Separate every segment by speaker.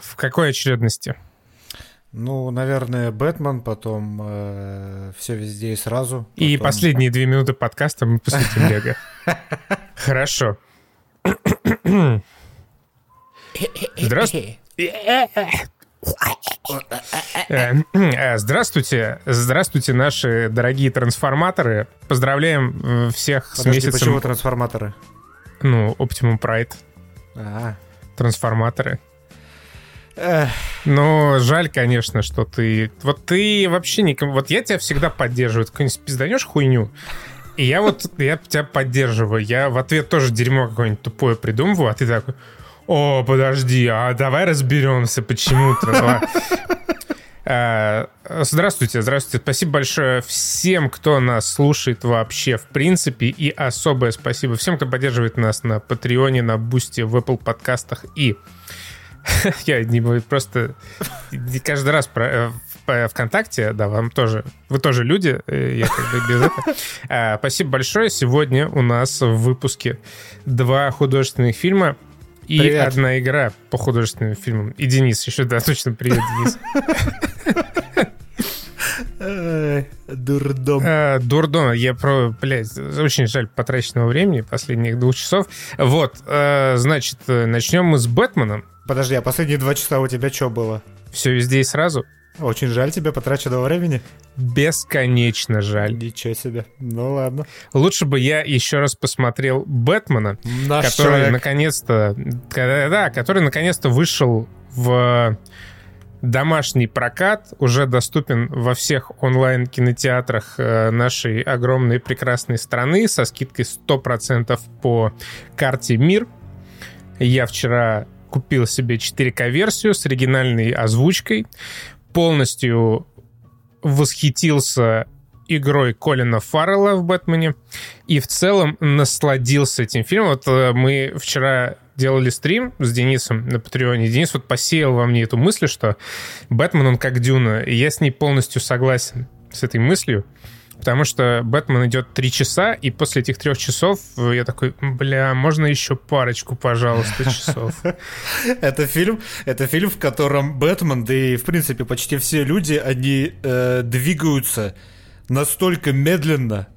Speaker 1: В какой очередности?
Speaker 2: Ну, наверное, Бэтмен, потом э, все везде и сразу. Потом...
Speaker 1: И последние две минуты подкаста мы посвятим Лего. Хорошо. Здравствуйте. Э, э, здравствуйте, здравствуйте, наши дорогие трансформаторы. Поздравляем э, всех
Speaker 2: Подожди,
Speaker 1: с месяцем.
Speaker 2: почему трансформаторы?
Speaker 1: Ну, Optimum Pride.
Speaker 2: А,
Speaker 1: Трансформаторы. Ну, жаль, конечно, что ты... Вот ты вообще никому... Вот я тебя всегда поддерживаю. Ты какую-нибудь пизданешь хуйню, и я вот я тебя поддерживаю. Я в ответ тоже дерьмо какое-нибудь тупое придумываю, а ты такой... О, подожди, а давай разберемся, почему ты... Э, Здравствуйте, здравствуйте. Спасибо большое всем, кто нас слушает вообще в принципе. И особое спасибо всем, кто поддерживает нас на Патреоне, на Бусте, в Apple подкастах и... Я не просто каждый раз про, э, э, ВКонтакте, да, вам тоже, вы тоже люди, э, я как бы без этого. А, Спасибо большое. Сегодня у нас в выпуске два художественных фильма и
Speaker 2: Привет.
Speaker 1: одна игра по художественным фильмам. И Денис еще, да, точно, привет, Денис.
Speaker 2: дурдом.
Speaker 1: А, Дурдом, я про, блядь, очень жаль потраченного времени, последних двух часов. Вот, значит, начнем мы с Бэтменом.
Speaker 2: Подожди, а последние два часа у тебя что было?
Speaker 1: Все везде и сразу.
Speaker 2: Очень жаль тебе потраченного времени.
Speaker 1: Бесконечно жаль.
Speaker 2: Ничего себе. Ну ладно.
Speaker 1: Лучше бы я еще раз посмотрел Бэтмена,
Speaker 2: Наш
Speaker 1: который
Speaker 2: человек.
Speaker 1: наконец-то, да, который наконец-то вышел в домашний прокат, уже доступен во всех онлайн-кинотеатрах э, нашей огромной прекрасной страны со скидкой 100% по карте МИР. Я вчера купил себе 4К-версию с оригинальной озвучкой, полностью восхитился игрой Колина Фаррелла в «Бэтмене» и в целом насладился этим фильмом. Вот э, мы вчера делали стрим с Денисом на Патреоне. Денис вот посеял во мне эту мысль, что Бэтмен, он как Дюна. И я с ней полностью согласен с этой мыслью. Потому что Бэтмен идет три часа, и после этих трех часов э, я такой, бля, можно еще парочку, пожалуйста, часов.
Speaker 2: Это фильм, это фильм, в котором Бэтмен, да и в принципе почти все люди, они э, двигаются настолько медленно,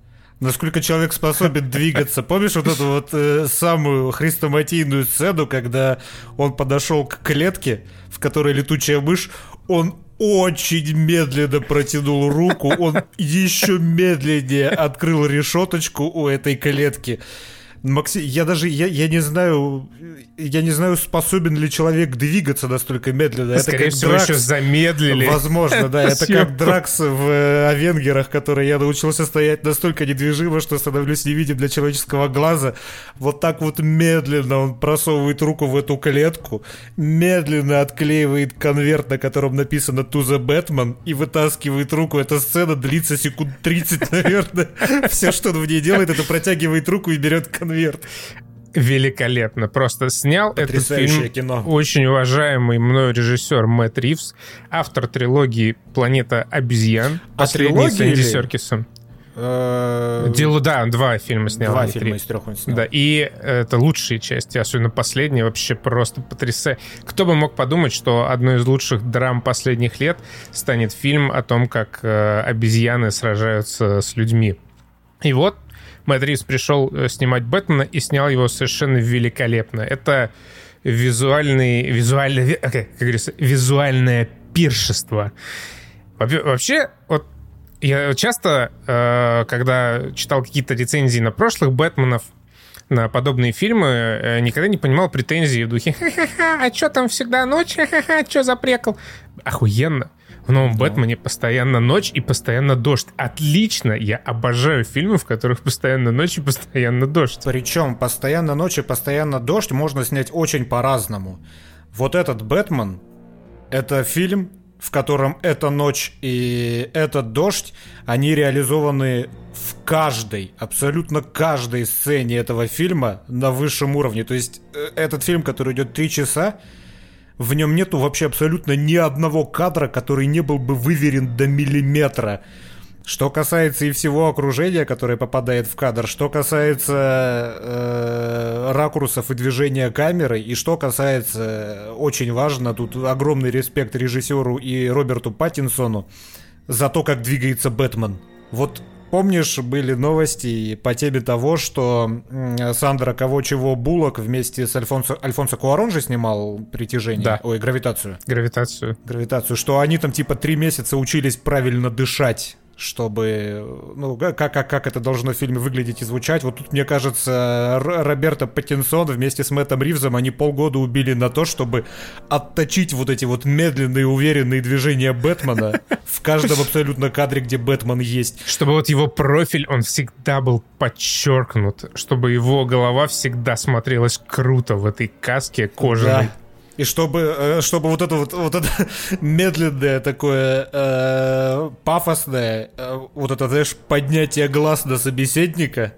Speaker 2: насколько человек способен двигаться. Помнишь вот эту вот э, самую хрестоматийную сцену, когда он подошел к клетке, в которой летучая мышь, он очень медленно протянул руку, он еще медленнее открыл решеточку у этой клетки. Максим, я даже, я, я не знаю, я не знаю, способен ли человек двигаться настолько медленно.
Speaker 1: Скорее
Speaker 2: как
Speaker 1: всего,
Speaker 2: Дракс.
Speaker 1: еще замедлили.
Speaker 2: Возможно, да. Это как Дракс в э, Авенгерах, который я научился стоять настолько недвижимо, что становлюсь невидим для человеческого глаза. Вот так вот медленно он просовывает руку в эту клетку, медленно отклеивает конверт, на котором написано «To the Batman» и вытаскивает руку. Эта сцена длится секунд 30, наверное. Все, что он в ней делает, это протягивает руку и берет конверт.
Speaker 1: Великолепно. Просто снял этот фильм
Speaker 2: кино.
Speaker 1: очень уважаемый мною режиссер Мэтт Ривз, автор трилогии «Планета обезьян»,
Speaker 2: А
Speaker 1: последний с Энди
Speaker 2: или-
Speaker 1: Серкисом.
Speaker 2: Э,
Speaker 1: Делу, да, два фильма снял.
Speaker 2: Два фильма
Speaker 1: три.
Speaker 2: из трех он снял.
Speaker 1: Да, и это лучшие части, особенно последняя, вообще просто потрясая. Кто бы мог подумать, что одной из лучших драм последних лет станет фильм о том, как э, обезьяны сражаются с людьми. И вот Мэтт пришел э, снимать Бэтмена и снял его совершенно великолепно. Это визуальный, визуальный, ви- окей, как говорится, визуальное пиршество. Во- Вообще, вот я часто, э, когда читал какие-то рецензии на прошлых Бэтменов, на подобные фильмы, э, никогда не понимал претензии в духе «Ха-ха-ха, а чё там всегда ночь? Ха-ха-ха, чё за прикол?» Охуенно. В новом Бэтмене постоянно ночь и постоянно дождь. Отлично. Я обожаю фильмы, в которых постоянно ночь и постоянно дождь.
Speaker 2: Причем постоянно ночь и постоянно дождь можно снять очень по-разному. Вот этот Бэтмен — это фильм, в котором эта ночь и этот дождь, они реализованы в каждой, абсолютно каждой сцене этого фильма на высшем уровне. То есть э, этот фильм, который идет три часа, в нем нету вообще абсолютно ни одного кадра, который не был бы выверен до миллиметра. Что касается и всего окружения, которое попадает в кадр, что касается э, ракурсов и движения камеры, и что касается, э, очень важно, тут огромный респект режиссеру и Роберту Паттинсону за то, как двигается Бэтмен. Вот помнишь, были новости по теме того, что Сандра Кого-Чего Булок вместе с Альфонсо, Альфонсо Куарон же снимал «Притяжение»,
Speaker 1: да.
Speaker 2: ой, «Гравитацию».
Speaker 1: Гравитацию.
Speaker 2: Гравитацию, что они там типа три месяца учились правильно дышать чтобы, ну, как, как, как это должно в фильме выглядеть и звучать. Вот тут, мне кажется, Роберто Паттинсон вместе с Мэттом Ривзом, они полгода убили на то, чтобы отточить вот эти вот медленные, уверенные движения Бэтмена в каждом абсолютно кадре, где Бэтмен есть.
Speaker 1: Чтобы вот его профиль, он всегда был подчеркнут, чтобы его голова всегда смотрелась круто в этой каске кожаной. Да.
Speaker 2: И чтобы, э, чтобы вот это вот, вот это медленное такое э, пафосное, э, вот это, знаешь, поднятие глаз на собеседника,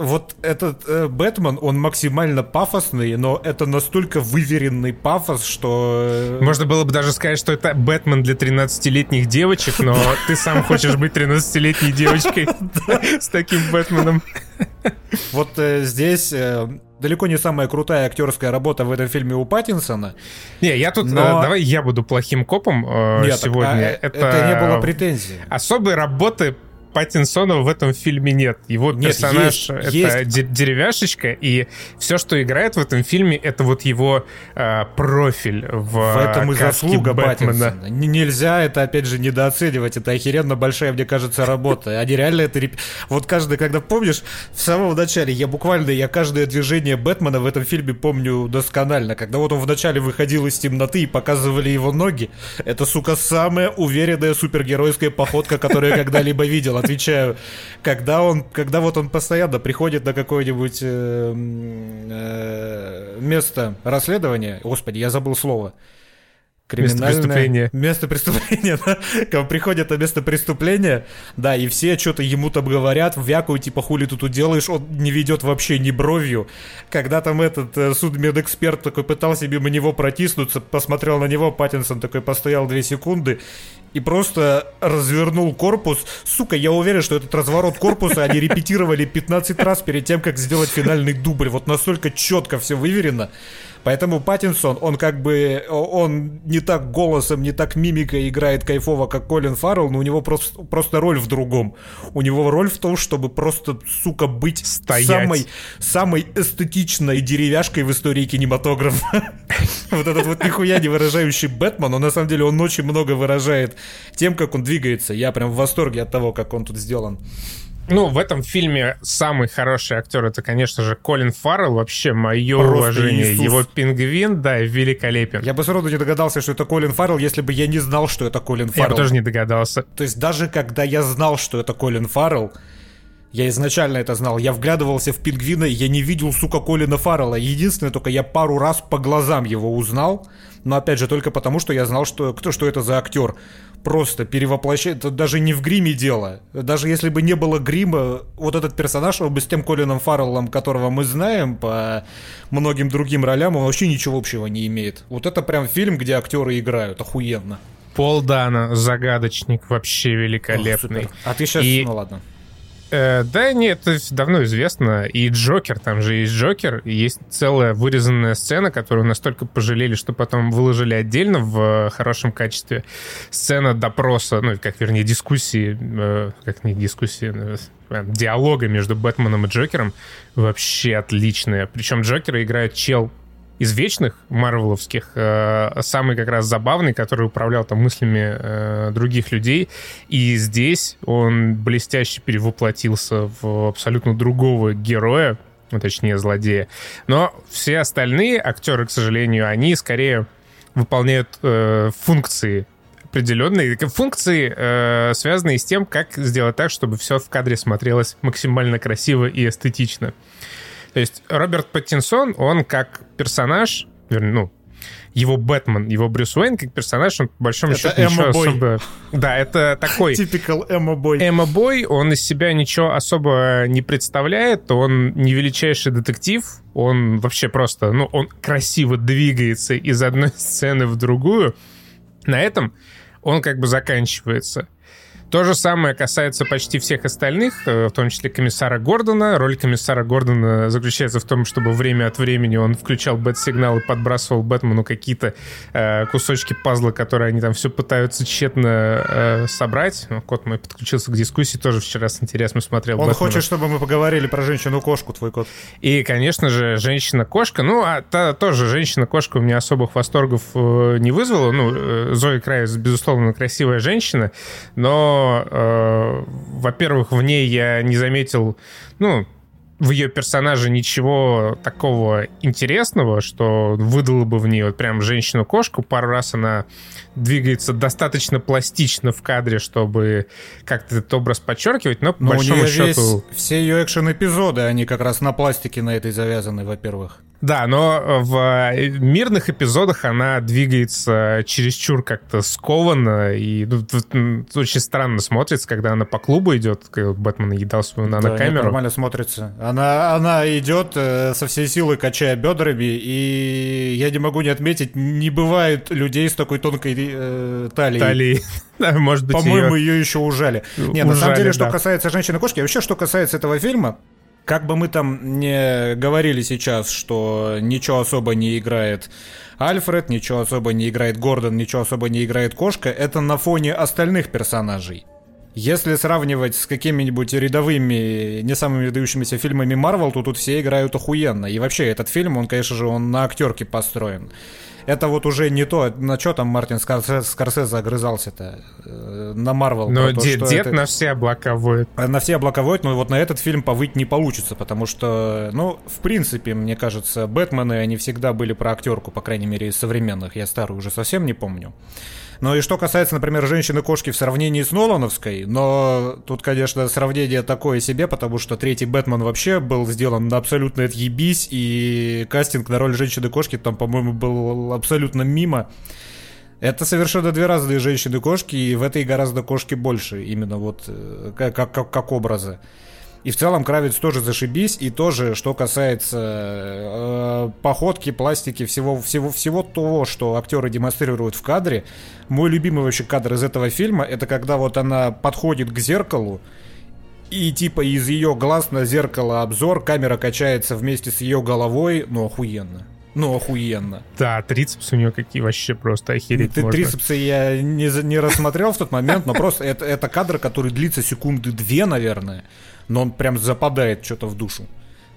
Speaker 2: вот этот э, Бэтмен, он максимально пафосный, но это настолько выверенный пафос, что...
Speaker 1: Э, Можно было бы даже сказать, что это Бэтмен для 13-летних девочек, но ты сам хочешь быть 13-летней девочкой с таким Бэтменом.
Speaker 2: Вот э, здесь э, далеко не самая крутая актерская работа в этом фильме у Паттинсона.
Speaker 1: Не, я тут... Но... Э, давай я буду плохим копом э, Нет, сегодня. А,
Speaker 2: это... это не было претензий.
Speaker 1: Особой работы Паттинсона в этом фильме нет. Его нет, персонаж есть, это есть. деревяшечка, и все, что играет в этом фильме, это вот его э, профиль в В этом и заслуга Бэтмена. Паттинсона.
Speaker 2: Нельзя это, опять же, недооценивать. Это охеренно большая, мне кажется, работа. Они реально это... Вот каждый, когда помнишь, в самом начале, я буквально, я каждое движение Бэтмена в этом фильме помню досконально. Когда вот он вначале выходил из темноты и показывали его ноги, это, сука, самая уверенная супергеройская походка, которую я когда-либо видел отвечаю. Когда он, когда вот он постоянно приходит на какое-нибудь э, э, место расследования, господи, я забыл слово.
Speaker 1: Криминальное... Место преступления.
Speaker 2: Место преступления, да. Когда приходит на место преступления, да, и все что-то ему там говорят, вякают, типа, хули ты тут делаешь, он не ведет вообще ни бровью. Когда там этот э, судмедэксперт такой пытался мимо него протиснуться, посмотрел на него, Паттинсон такой постоял две секунды и просто развернул корпус. Сука, я уверен, что этот разворот корпуса они репетировали 15 раз перед тем, как сделать финальный дубль. Вот настолько четко все выверено. Поэтому Паттинсон, он как бы, он не так голосом, не так мимикой играет кайфово, как Колин Фаррелл, но у него просто, просто роль в другом. У него роль в том, чтобы просто, сука, быть Стоять. самой, самой эстетичной деревяшкой в истории кинематографа. Вот этот вот нихуя не выражающий Бэтмен, он на самом деле, он очень много выражает тем, как он двигается. Я прям в восторге от того, как он тут сделан.
Speaker 1: Ну, в этом фильме самый хороший актер это, конечно же, Колин Фаррелл. Вообще, мое Просто уважение. Иисус. Его пингвин, да, великолепен.
Speaker 2: Я бы сразу не догадался, что это Колин Фаррелл, если бы я не знал, что это Колин Фаррелл.
Speaker 1: Я бы тоже не догадался.
Speaker 2: То есть даже когда я знал, что это Колин Фаррелл, я изначально это знал. Я вглядывался в пингвина, и я не видел, сука, Колина Фаррелла. Единственное, только я пару раз по глазам его узнал. Но опять же, только потому, что я знал, что, кто, что это за актер просто перевоплощает, это даже не в гриме дело. Даже если бы не было грима, вот этот персонаж, он бы с тем Колином Фарреллом, которого мы знаем по многим другим ролям, он вообще ничего общего не имеет. Вот это прям фильм, где актеры играют охуенно.
Speaker 1: Пол Дана, загадочник, вообще великолепный. Ох,
Speaker 2: а ты сейчас, И... ну ладно.
Speaker 1: Э, да нет, это давно известно. И Джокер, там же есть Джокер. Есть целая вырезанная сцена, которую настолько пожалели, что потом выложили отдельно в хорошем качестве. Сцена допроса, ну, как, вернее, дискуссии, э, как не дискуссии, э, диалога между Бэтменом и Джокером вообще отличная. Причем Джокера играет чел из вечных марвеловских э, самый как раз забавный, который управлял там мыслями э, других людей. И здесь он блестяще перевоплотился в абсолютно другого героя, ну, точнее, злодея. Но все остальные актеры, к сожалению, они скорее выполняют э, функции определенные функции, э, связанные с тем, как сделать так, чтобы все в кадре смотрелось максимально красиво и эстетично. То есть Роберт Паттинсон, он как персонаж, ну, его Бэтмен, его Брюс Уэйн как персонаж, он по большому это счету ничего Бой. особо... Да, это такой...
Speaker 2: Типикал Эмма Бой.
Speaker 1: Эмма Бой, он из себя ничего особо не представляет, он не величайший детектив, он вообще просто, ну, он красиво двигается из одной сцены в другую. На этом он как бы заканчивается. То же самое касается почти всех остальных, э, в том числе комиссара Гордона. Роль комиссара Гордона заключается в том, чтобы время от времени он включал бэт-сигнал и подбрасывал Бэтмену какие-то э, кусочки пазла, которые они там все пытаются тщетно э, собрать. Ну, кот мой подключился к дискуссии, тоже вчера с интересом смотрел.
Speaker 2: Он
Speaker 1: Бэтмена.
Speaker 2: хочет, чтобы мы поговорили про женщину-кошку, твой кот.
Speaker 1: И, конечно же, женщина-кошка. Ну, а та, тоже женщина-кошка у меня особых восторгов э, не вызвала. Ну, э, Зои Крайс, безусловно, красивая женщина, но, э, во-первых, в ней я не заметил, ну, в ее персонаже ничего такого интересного, что выдало бы в ней вот прям женщину-кошку. Пару раз она двигается достаточно пластично в кадре, чтобы как-то этот образ подчеркивать, но по
Speaker 2: Но
Speaker 1: большому счету...
Speaker 2: весь, все ее экшен-эпизоды, они как раз на пластике на этой завязаны, во-первых.
Speaker 1: Да, но в э, мирных эпизодах она двигается чересчур как-то скованно, и ну, очень странно смотрится, когда она по клубу идет, как Бэтмен наедал свою
Speaker 2: Да,
Speaker 1: нанокамеру.
Speaker 2: нормально смотрится. Она, она идет э, со всей силы, качая бедрами, и я не могу не отметить, не бывает людей с такой тонкой э, талией.
Speaker 1: Талии. Да, может быть,
Speaker 2: По-моему,
Speaker 1: ее...
Speaker 2: ее еще ужали. Не, на самом
Speaker 1: Ужали,
Speaker 2: деле, что
Speaker 1: да.
Speaker 2: касается женщины-кошки, вообще, что касается этого фильма, как бы мы там не говорили сейчас, что ничего особо не играет Альфред, ничего особо не играет Гордон, ничего особо не играет Кошка, это на фоне остальных персонажей. Если сравнивать с какими-нибудь рядовыми, не самыми выдающимися фильмами Марвел, то тут все играют охуенно. И вообще, этот фильм, он, конечно же, он на актерке построен. Это вот уже не то, на что там Мартин Скорсе- Скорсезе огрызался-то, э, на Марвел.
Speaker 1: Но
Speaker 2: то,
Speaker 1: дед, дед
Speaker 2: это-
Speaker 1: на все облака воет.
Speaker 2: на все облака воют, но вот на этот фильм повыть не получится, потому что, ну, в принципе, мне кажется, Бэтмены, они всегда были про актерку, по крайней мере, из современных. Я старую уже совсем не помню. Но и что касается, например, женщины-кошки в сравнении с Нолановской, но тут, конечно, сравнение такое себе, потому что третий Бэтмен вообще был сделан на абсолютно отъебись, и кастинг на роль женщины-кошки там, по-моему, был абсолютно мимо. Это совершенно две разные женщины-кошки, и в этой гораздо кошки больше, именно вот э, как, как, как образы. И в целом Кравец тоже зашибись, и тоже, что касается э, походки, пластики, всего, всего, всего того, что актеры демонстрируют в кадре. Мой любимый вообще кадр из этого фильма, это когда вот она подходит к зеркалу, и типа из ее глаз на зеркало обзор, камера качается вместе с ее головой, ну охуенно. Ну охуенно.
Speaker 1: Да, трицепсы у нее какие вообще просто охереть
Speaker 2: Ты
Speaker 1: можно.
Speaker 2: трицепсы я не, за- не рассмотрел в тот момент, но просто это, это кадр, который длится секунды две, наверное, но он прям западает что-то в душу.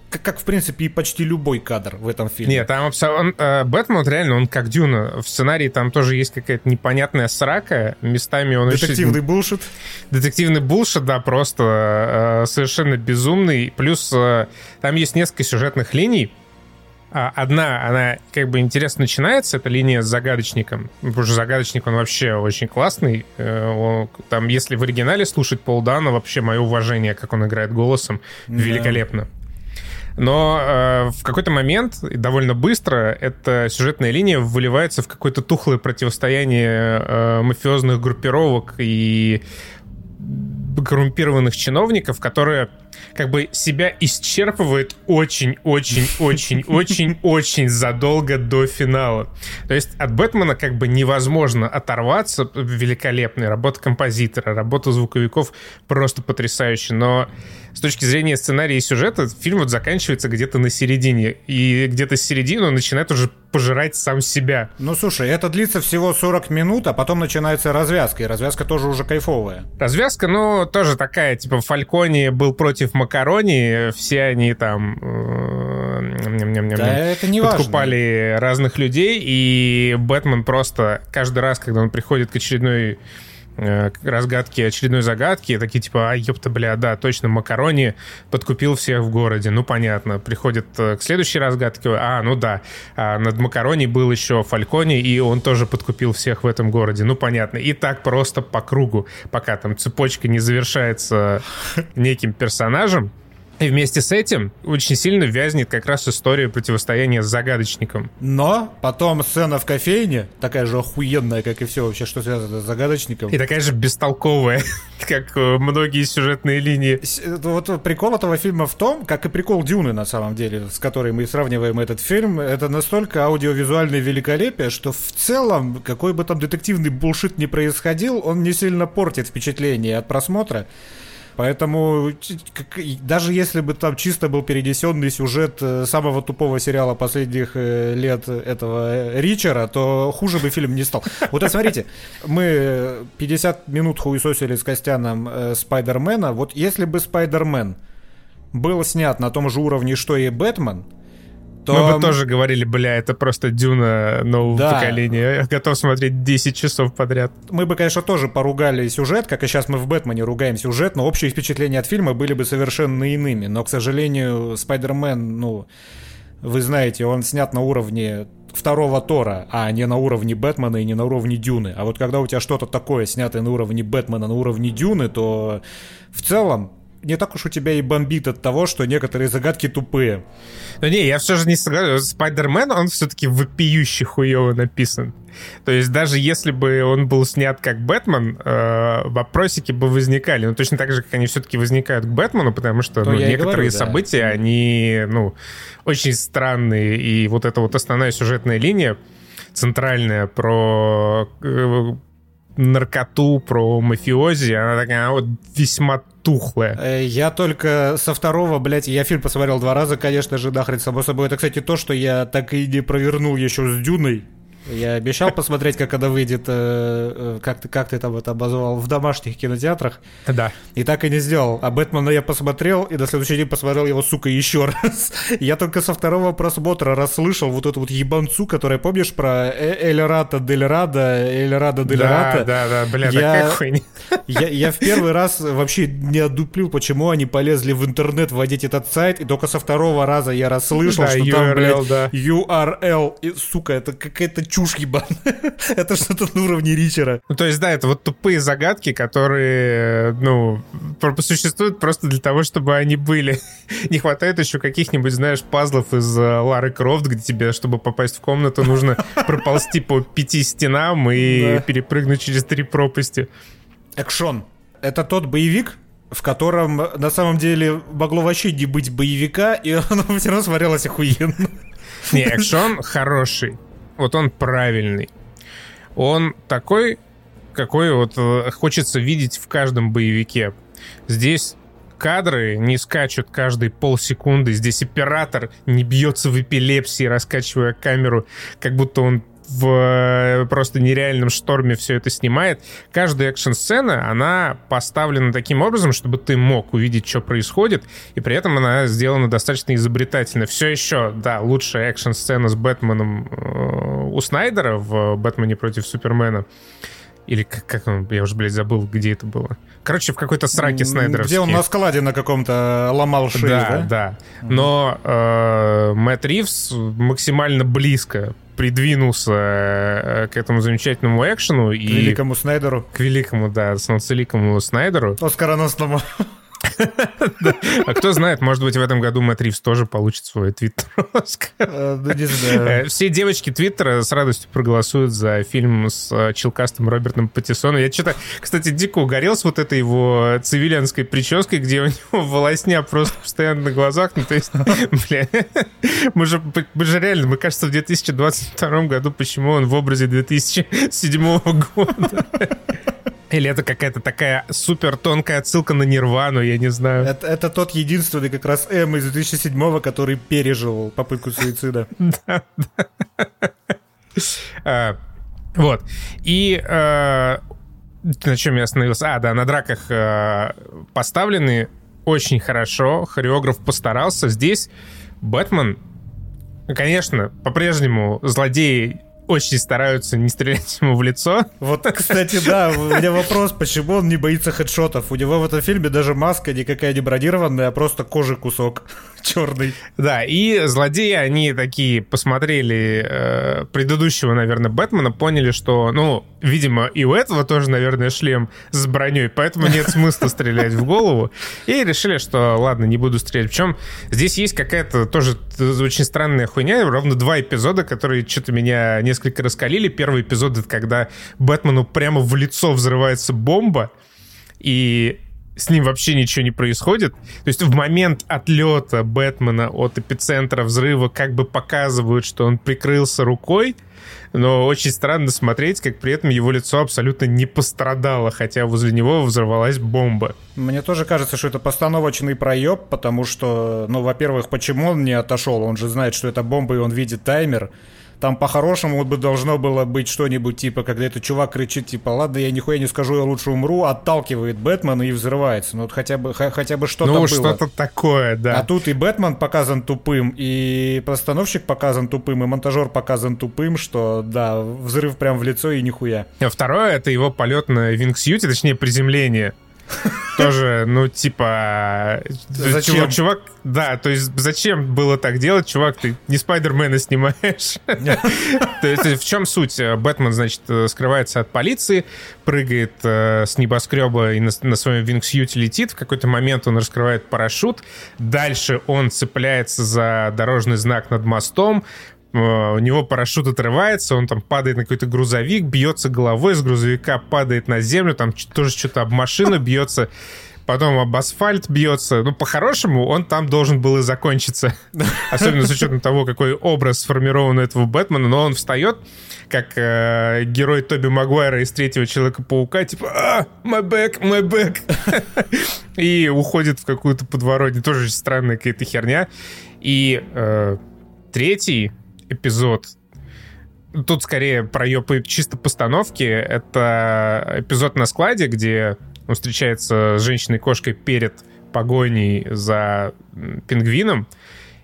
Speaker 2: Как, как, в принципе, и почти любой кадр в этом фильме.
Speaker 1: Нет, там абсо- он, э, Бэтмен, вот реально, он как Дюна. В сценарии там тоже есть какая-то непонятная срака. Местами он очень-
Speaker 2: Детективный булшит.
Speaker 1: Детективный булшит, да, просто э, совершенно безумный. Плюс э, там есть несколько сюжетных линий. А Одна, она как бы интересно начинается, это линия с загадочником. Потому что загадочник, он вообще очень классный. Э, он- там, если в оригинале слушать Пол Дана, вообще мое уважение, как он играет голосом, великолепно. Но э, в какой-то момент, довольно быстро, эта сюжетная линия выливается в какое-то тухлое противостояние э, мафиозных группировок и коррумпированных чиновников, которые как бы себя исчерпывают очень-очень-очень-очень-очень задолго до финала. То есть от Бэтмена как бы невозможно оторваться. Великолепная работа композитора, работа звуковиков просто потрясающая. Но с точки зрения сценария и сюжета фильм вот заканчивается где-то на середине. И где-то с середины он начинает уже пожирать сам себя.
Speaker 2: Ну, слушай, это длится всего 40 минут, а потом начинается развязка, и развязка тоже уже кайфовая.
Speaker 1: Развязка, ну, тоже такая, типа, Фалькони был против Макарони, все они там э,
Speaker 2: Да, это не важно.
Speaker 1: подкупали разных людей, и Бэтмен просто каждый раз, когда он приходит к очередной э, к разгадке очередной загадки, такие типа, а, ёпта, бля, да, точно, Макарони подкупил всех в городе, ну, понятно. Приходит э, к следующей разгадке, а, ну да, а над Макарони был еще Фалькони, и он тоже подкупил всех в этом городе, ну, понятно. И так просто по кругу, пока там цепочка не завершается неким персонажем, И вместе с этим очень сильно вязнет как раз история противостояния с загадочником.
Speaker 2: Но потом сцена в кофейне, такая же охуенная, как и все вообще, что связано с загадочником.
Speaker 1: И такая же бестолковая, как э, многие сюжетные линии.
Speaker 2: Э, вот прикол этого фильма в том, как и прикол Дюны на самом деле, с которой мы сравниваем этот фильм, это настолько аудиовизуальное великолепие, что в целом, какой бы там детективный булшит ни происходил, он не сильно портит впечатление от просмотра. Поэтому даже если бы там чисто был перенесенный сюжет э, самого тупого сериала последних э, лет этого Ричера, то хуже бы фильм не стал. Вот смотрите, мы 50 минут хуесосили с Костяном э, Спайдермена. Вот если бы Спайдермен был снят на том же уровне, что и Бэтмен,
Speaker 1: то... Мы бы тоже говорили, бля, это просто Дюна нового да. поколения. Я готов смотреть 10 часов подряд.
Speaker 2: Мы бы, конечно, тоже поругали сюжет, как и сейчас мы в Бэтмене ругаем сюжет, но общие впечатления от фильма были бы совершенно иными. Но, к сожалению, Спайдермен, ну, вы знаете, он снят на уровне второго Тора, а не на уровне Бэтмена и не на уровне Дюны. А вот когда у тебя что-то такое снятое на уровне Бэтмена, на уровне Дюны, то в целом не так уж у тебя и бомбит от того, что некоторые загадки тупые.
Speaker 1: Ну не, я все же не согласен. Спайдермен, он все-таки вопиюще хуево написан. То есть даже если бы он был снят как Бэтмен, э, вопросики бы возникали. Ну точно так же, как они все-таки возникают к Бэтмену, потому что ну, некоторые говорю, события, да. они ну, очень странные. И вот эта вот основная сюжетная линия, центральная про э, наркоту, про мафиози, она такая она вот весьма тухлая.
Speaker 2: Э, я только со второго, блядь, я фильм посмотрел два раза, конечно же, нахрен, само собой. Это, кстати, то, что я так и не провернул еще с Дюной. Я обещал посмотреть, как она выйдет, э, э, как ты, как ты там это обозвал, в домашних кинотеатрах.
Speaker 1: Да.
Speaker 2: И так и не сделал. А Бэтмена я посмотрел, и на следующий день посмотрел его, сука, еще раз. Я только со второго просмотра расслышал вот эту вот ебанцу, которая, помнишь, про Эльрата Дельрада, Эльрада Дельрата?
Speaker 1: Да, да, да, бля, я.
Speaker 2: Я, я в первый раз вообще не одуплил, почему они полезли в интернет вводить этот сайт, и только со второго раза я расслышал, да, что URL, там, блядь, да. URL, и, сука, это какая-то чушь ебаная. это что-то на уровне Ричера.
Speaker 1: Ну, то есть, да, это вот тупые загадки, которые, ну, существуют просто для того, чтобы они были. Не хватает еще каких-нибудь, знаешь, пазлов из э, Лары Крофт, где тебе, чтобы попасть в комнату, нужно проползти по пяти стенам и перепрыгнуть через три пропасти.
Speaker 2: Экшон. Это тот боевик, в котором на самом деле могло вообще не быть боевика, и оно все равно смотрелось охуенно.
Speaker 1: Не, экшон хороший вот он правильный. Он такой, какой вот э, хочется видеть в каждом боевике. Здесь кадры не скачут каждые полсекунды. Здесь оператор не бьется в эпилепсии, раскачивая камеру, как будто он в э, просто нереальном шторме все это снимает. Каждая экшн-сцена, она поставлена таким образом, чтобы ты мог увидеть, что происходит, и при этом она сделана достаточно изобретательно. Все еще, да, лучшая экшн-сцена с Бэтменом э, у Снайдера в «Бэтмене против Супермена». Или как, как он, я уже, блядь, забыл, где это было. Короче, в какой-то сраке Снайдеровской.
Speaker 2: Где он на складе на каком-то ломал шею, да?
Speaker 1: Да, да. Но э, Мэтт Ривз максимально близко придвинулся э, к этому замечательному экшену. К и...
Speaker 2: великому Снайдеру.
Speaker 1: К великому, да, солнцеликому Снайдеру.
Speaker 2: Оскароносному.
Speaker 1: А кто знает, может быть, в этом году Мэтт Ривз тоже получит свой твиттер
Speaker 2: э.
Speaker 1: Э, все девочки твиттера с радостью проголосуют за фильм с э, челкастым Робертом Паттисоном. Я что-то, кстати, дико угорел с вот этой его цивилианской прической, где у него волосня просто постоянно на глазах. Ну, то есть, бля, мы же, мы же реально, мы, кажется, в 2022 году, почему он в образе 2007 года. Или это какая-то такая супер тонкая отсылка на Нирвану, я не знаю.
Speaker 2: Это, это тот единственный как раз М из 2007-го, который пережил попытку суицида. Да,
Speaker 1: а, Вот. И а, на чем я остановился? А, да, на драках а, поставлены очень хорошо. Хореограф постарался. Здесь Бэтмен, конечно, по-прежнему злодей очень стараются не стрелять ему в лицо.
Speaker 2: Вот, кстати, да, у меня вопрос, почему он не боится хедшотов? У него в этом фильме даже маска никакая не бронированная, а просто кожи кусок. Черный.
Speaker 1: Да, и злодеи, они такие посмотрели э, предыдущего, наверное, Бэтмена, поняли, что, ну, видимо, и у этого тоже, наверное, шлем с броней, поэтому нет смысла стрелять в голову. И решили, что, ладно, не буду стрелять. Причем здесь есть какая-то тоже очень странная хуйня, ровно два эпизода, которые что-то меня несколько раскалили. Первый эпизод — это когда Бэтмену прямо в лицо взрывается бомба, и с ним вообще ничего не происходит. То есть в момент отлета Бэтмена от эпицентра взрыва как бы показывают, что он прикрылся рукой, но очень странно смотреть, как при этом его лицо абсолютно не пострадало, хотя возле него взорвалась бомба.
Speaker 2: Мне тоже кажется, что это постановочный проеб, потому что, ну, во-первых, почему он не отошел? Он же знает, что это бомба, и он видит таймер. Там по-хорошему бы должно было быть что-нибудь типа, когда этот чувак кричит, типа, ладно, я нихуя не скажу, я лучше умру, отталкивает Бэтмена и взрывается. Ну вот хотя бы, хотя бы что-то
Speaker 1: ну,
Speaker 2: было.
Speaker 1: что-то такое, да.
Speaker 2: А тут и Бэтмен показан тупым, и постановщик показан тупым, и монтажер показан тупым, что, да, взрыв прям в лицо и нихуя.
Speaker 1: А второе, это его полет на вингсьюте, точнее, приземление. Тоже, ну, типа...
Speaker 2: Зачем?
Speaker 1: Чувак, да, то есть зачем было так делать, чувак, ты не Спайдермена снимаешь. То есть в чем суть? Бэтмен, значит, скрывается от полиции, прыгает э, с небоскреба и на, своем вингсьюте летит. В какой-то момент он раскрывает парашют. Дальше он цепляется за дорожный знак над мостом, у него парашют отрывается, он там падает на какой-то грузовик, бьется головой с грузовика, падает на землю, там тоже что-то об машину бьется, потом об асфальт бьется. Ну, по-хорошему, он там должен был и закончиться. Особенно с учетом того, какой образ сформирован у этого Бэтмена. Но он встает, как э, герой Тоби Магуайра из третьего Человека-паука, типа «А, my back, my back!» И уходит в какую-то подворотню. Тоже странная какая-то херня. И э, третий эпизод Тут скорее проебы чисто постановки. Это эпизод на складе, где он встречается с женщиной-кошкой перед погоней за пингвином,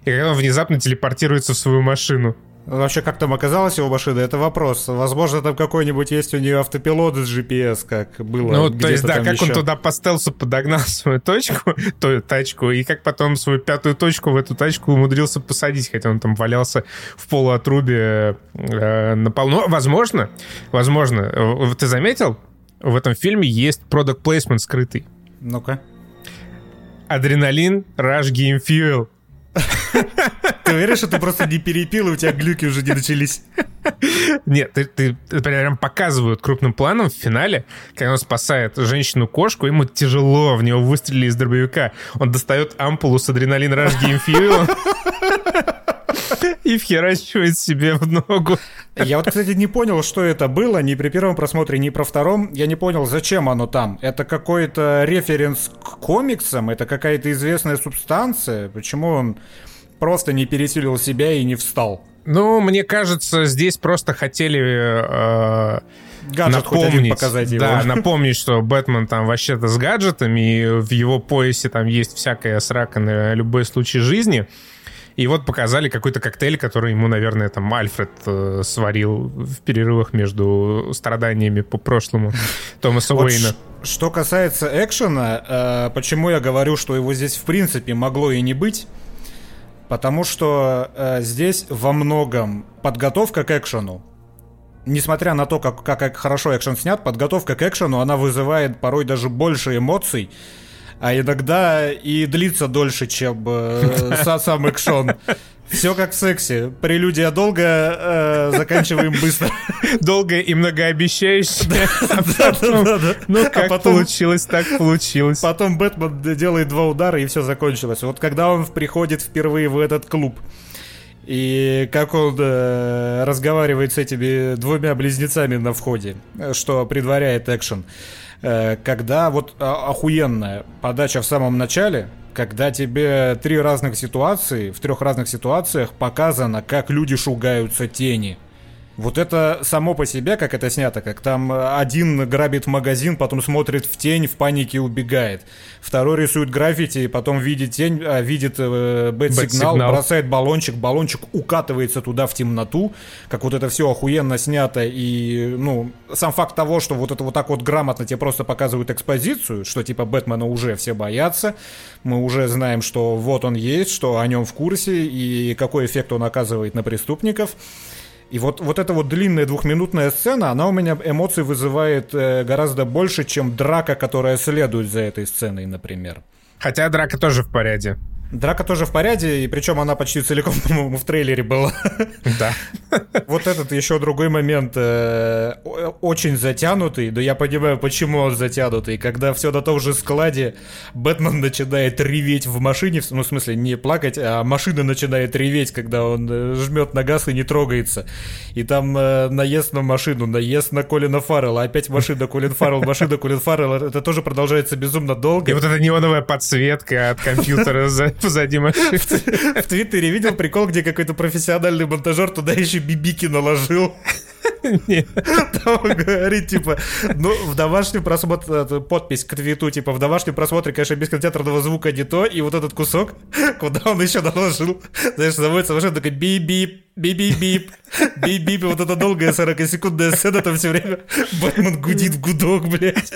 Speaker 1: и когда он внезапно телепортируется в свою машину.
Speaker 2: Вообще, как там оказалась его машина, это вопрос. Возможно, там какой-нибудь есть у нее автопилот с GPS, как было.
Speaker 1: Ну, то есть, да, как
Speaker 2: еще.
Speaker 1: он туда по стелсу подогнал свою точку, ту тачку, и как потом свою пятую точку в эту тачку умудрился посадить, хотя он там валялся в полуотрубе э, на пол. Ну, возможно, возможно. Э, ты заметил? В этом фильме есть продукт плейсмент скрытый.
Speaker 2: Ну-ка.
Speaker 1: Адреналин, Rush Game Fuel.
Speaker 2: Ты уверен, что ты просто не перепил, и у тебя глюки уже не начались?
Speaker 1: Нет, ты, ты, прям показывают крупным планом в финале, когда он спасает женщину-кошку, ему тяжело, в него выстрелили из дробовика. Он достает ампулу с адреналин Game Fuel и вхерачивает себе в ногу.
Speaker 2: Я вот, кстати, не понял, что это было, ни при первом просмотре, ни про втором. Я не понял, зачем оно там. Это какой-то референс к комиксам? Это какая-то известная субстанция? Почему он просто не пересилил себя и не встал?
Speaker 1: Ну, мне кажется, здесь просто хотели... Э,
Speaker 2: Гаджет
Speaker 1: напомнить,
Speaker 2: показать его.
Speaker 1: да, напомнить, что Бэтмен там вообще-то с гаджетами, и в его поясе там есть всякая срака на любой случай жизни. И вот показали какой-то коктейль, который ему, наверное, там Альфред э, сварил в перерывах между страданиями по прошлому Томаса
Speaker 2: Вот
Speaker 1: Уэйна.
Speaker 2: Что касается экшена, э, почему я говорю, что его здесь в принципе могло и не быть? Потому что э, здесь во многом подготовка к экшену. Несмотря на то, как, как, хорошо экшен снят, подготовка к экшену, она вызывает порой даже больше эмоций, а иногда и длится дольше, чем э, са- сам экшон. Все как в сексе. Прелюдия долго, э, заканчиваем быстро.
Speaker 1: Долгое и многообещающее.
Speaker 2: Да-да-да.
Speaker 1: Ну,
Speaker 2: А
Speaker 1: как
Speaker 2: потом-
Speaker 1: получилось, так получилось.
Speaker 2: Потом Бэтмен делает два удара, и все закончилось. Вот когда он приходит впервые в этот клуб, и как он э, разговаривает с этими двумя близнецами на входе, что предваряет экшен. Э, когда вот а, охуенная подача в самом начале, когда тебе три разных ситуации, в трех разных ситуациях показано, как люди шугаются тени. Вот это само по себе, как это снято, как там один грабит магазин, потом смотрит в тень, в панике убегает. Второй рисует граффити, потом видит тень, а, видит э, бэт-сигнал,
Speaker 1: Бэт-сигнал.
Speaker 2: бросает баллончик, баллончик укатывается туда в темноту, как вот это все охуенно снято, и, ну, сам факт того, что вот это вот так вот грамотно тебе просто показывают экспозицию, что типа Бэтмена уже все боятся, мы уже знаем, что вот он есть, что о нем в курсе, и какой эффект он оказывает на преступников. И вот, вот эта вот длинная двухминутная сцена, она у меня эмоций вызывает э, гораздо больше, чем драка, которая следует за этой сценой, например.
Speaker 1: Хотя драка тоже в порядке.
Speaker 2: Драка тоже в порядке, и причем она почти целиком, по-моему, в трейлере была.
Speaker 1: Да.
Speaker 2: Вот этот еще другой момент э, очень затянутый, но я понимаю, почему он затянутый. Когда все на том же складе, Бэтмен начинает реветь в машине, ну, в смысле, не плакать, а машина начинает реветь, когда он э, жмет на газ и не трогается. И там э, наезд на машину, наезд на Колина Фаррелла, опять машина Колин Фаррелл, машина Колин Фаррелл. Это тоже продолжается безумно долго.
Speaker 1: И вот эта неоновая подсветка от компьютера за- позади машины.
Speaker 2: В Твиттере видел прикол, где какой-то профессиональный монтажер туда еще бибики наложил.
Speaker 1: Нет.
Speaker 2: Там говорит, типа, ну, в домашнем просмотре, это подпись к твиту, типа, в домашнем просмотре, конечно, без кинотеатрного звука не то, и вот этот кусок, куда он еще наложил, знаешь, заводится машина, такой бип-бип, бип-бип-бип, бип-бип, и вот эта долгая 40-секундная сцена, там все время Бэтмен гудит в гудок, блядь.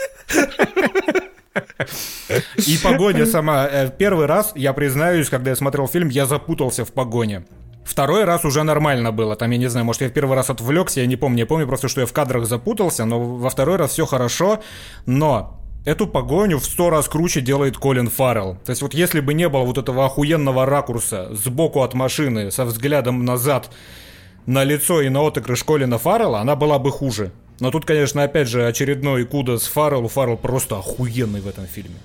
Speaker 2: И погоня сама. Э, Первый раз, я признаюсь, когда я смотрел фильм, я запутался в погоне. Второй раз уже нормально было. Там, я не знаю, может, я в первый раз отвлекся, я не помню. Я помню просто, что я в кадрах запутался, но во второй раз все хорошо. Но эту погоню в сто раз круче делает Колин Фаррелл. То есть вот если бы не было вот этого охуенного ракурса сбоку от машины со взглядом назад на лицо и на отыгрыш Колина Фаррелла, она была бы хуже. Но тут, конечно, опять же, очередной кудос Фарреллу. Фаррелл просто охуенный в этом фильме.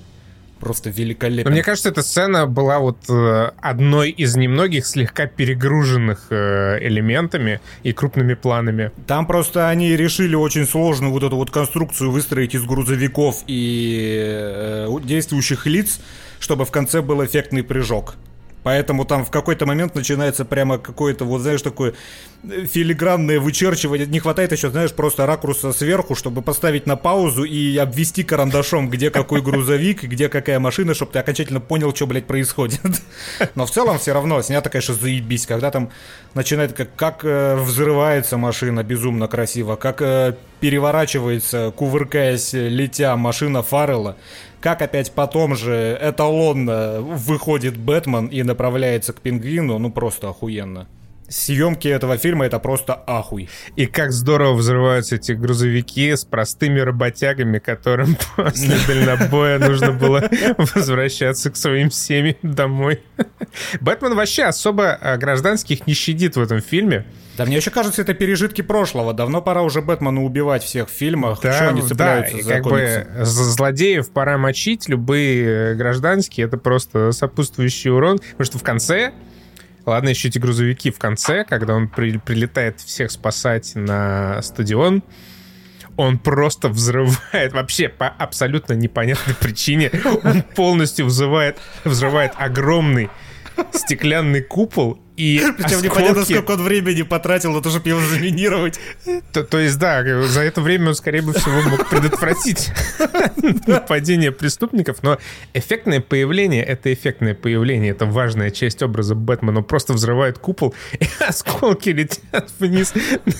Speaker 2: Просто
Speaker 1: Но
Speaker 2: великолепный.
Speaker 1: мне кажется, эта сцена была вот э, одной из немногих слегка перегруженных э, элементами и крупными планами.
Speaker 2: Там просто они решили очень сложную вот эту вот конструкцию выстроить из грузовиков и э, действующих лиц, чтобы в конце был эффектный прыжок. Поэтому там в какой-то момент начинается прямо какое-то, вот знаешь, такое э, филигранное вычерчивание. Не хватает еще, знаешь, просто ракурса сверху, чтобы поставить на паузу и обвести карандашом, где какой грузовик, где какая машина, чтобы ты окончательно понял, что, блядь, происходит. Но в целом все равно снято, конечно, заебись. Когда там начинает, как, как э, взрывается машина безумно красиво, как э, переворачивается, кувыркаясь, летя машина Фаррелла, как опять потом же эталонно выходит Бэтмен и направляется к пингвину, ну просто охуенно. Съемки этого фильма это просто ахуй.
Speaker 1: И как здорово взрываются эти грузовики с простыми работягами, которым после дальнобоя нужно было возвращаться к своим семьям домой. Бэтмен вообще особо а, гражданских не щадит в этом фильме.
Speaker 2: Да мне еще кажется, это пережитки прошлого. Давно пора уже Бэтмену убивать всех в фильмах. Чё они
Speaker 1: да,
Speaker 2: цепляются
Speaker 1: и
Speaker 2: за
Speaker 1: как бы
Speaker 2: комиксы?
Speaker 1: з- злодеев пора мочить, любые э, гражданские, это просто сопутствующий урон. Потому что в конце, ладно, еще эти грузовики в конце, когда он при- прилетает всех спасать на стадион, он просто взрывает, вообще по абсолютно непонятной причине, он полностью взрывает, взрывает огромный стеклянный купол и
Speaker 2: Причем непонятно, сколько он времени потратил на то, чтобы его заминировать.
Speaker 1: то, то есть, да, за это время он, скорее бы всего, мог предотвратить нападение преступников, но эффектное появление — это эффектное появление, это важная часть образа Бэтмена. Он просто взрывает купол, и осколки летят вниз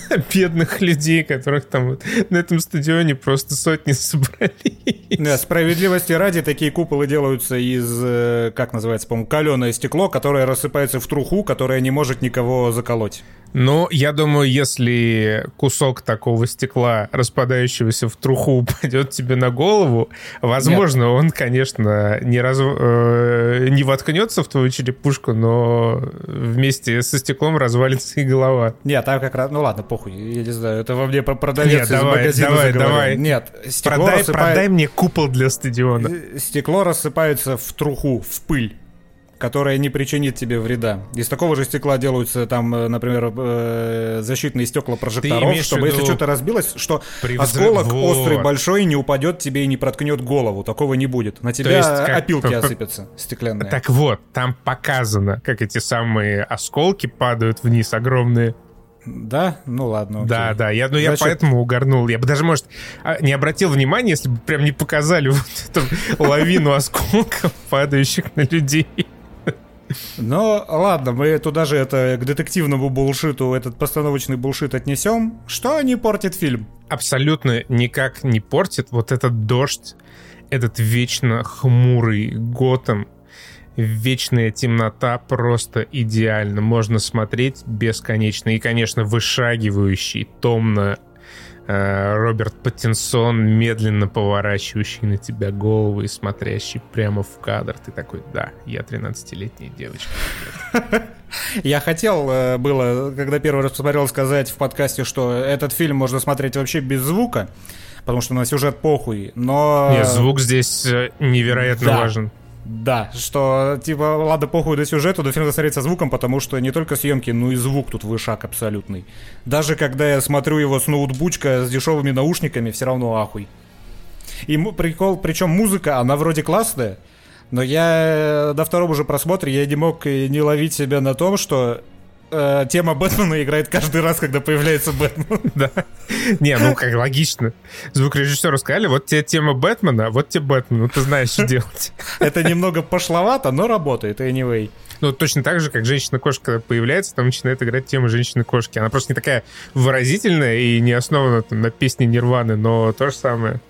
Speaker 1: на бедных людей, которых там вот на этом стадионе просто сотни собрались.
Speaker 2: Да, справедливости ради, такие куполы делаются из, э, как называется, по-моему, каленое стекло, которое рассыпается в труху, которое не может никого заколоть.
Speaker 1: Но я думаю, если кусок такого стекла, распадающегося в труху, упадет тебе на голову, возможно, он, конечно, не, раз... э, не воткнется в твою черепушку, но вместе со стеклом развалится и голова.
Speaker 2: Нет, там как раз, ну ладно, похуй, я не знаю, это во мне про- продавец
Speaker 1: Нет,
Speaker 2: из
Speaker 1: давай,
Speaker 2: магазина
Speaker 1: давай,
Speaker 2: заговорил.
Speaker 1: давай.
Speaker 2: Нет, стекло,
Speaker 1: Продай,
Speaker 2: рассыпает-
Speaker 1: продай мне купол для стадиона.
Speaker 2: э, стекло рассыпается в труху, в пыль которая не причинит тебе вреда. Из такого же стекла делаются там, э, например, э, защитные стекла прожекторов, чтобы если что-то разбилось, что
Speaker 1: при
Speaker 2: осколок
Speaker 1: Вот.
Speaker 2: острый большой не упадет тебе и не проткнет голову. Такого не будет. На тебя
Speaker 1: есть как-
Speaker 2: опилки осыпятся стеклянные.
Speaker 1: Так вот, там показано, как эти самые осколки падают вниз огромные.
Speaker 2: Да? Ну ладно.
Speaker 1: Окей. Да, да. Я, ну, я поэтому угорнул. Я бы даже, может, а, не обратил внимания, если бы прям не показали вот эту лавину осколков, падающих на людей.
Speaker 2: Ну, ладно, мы туда же это к детективному булшиту, этот постановочный булшит отнесем. Что не портит фильм?
Speaker 1: Абсолютно никак не портит. Вот этот дождь, этот вечно хмурый Готэм, вечная темнота просто идеально. Можно смотреть бесконечно. И, конечно, вышагивающий, томно Роберт Паттинсон, медленно поворачивающий на тебя голову и смотрящий прямо в кадр. Ты такой, да, я 13-летняя девочка.
Speaker 2: Я хотел э, было, когда первый раз посмотрел, сказать в подкасте, что этот фильм можно смотреть вообще без звука, потому что на сюжет похуй, но...
Speaker 1: Нет, звук здесь э, невероятно да. важен.
Speaker 2: Да, что, типа, ладно, похуй до сюжету, до фильма смотреть со звуком, потому что не только съемки, но и звук тут вышаг абсолютный. Даже когда я смотрю его с ноутбучка, с дешевыми наушниками, все равно ахуй. И прикол, причем музыка, она вроде классная, но я до второго же просмотра я не мог не ловить себя на том, что э, тема Бэтмена играет каждый раз, когда появляется Бэтмен.
Speaker 1: Да. Не, ну как логично. Звукорежиссеру сказали, вот тебе тема Бэтмена, вот тебе Бэтмен, ну ты знаешь, что делать.
Speaker 2: Это немного пошловато, но работает, anyway.
Speaker 1: Ну, точно так же, как женщина-кошка появляется, там начинает играть тема женщины-кошки. Она просто не такая выразительная и не основана там, на песне Нирваны, но то же самое.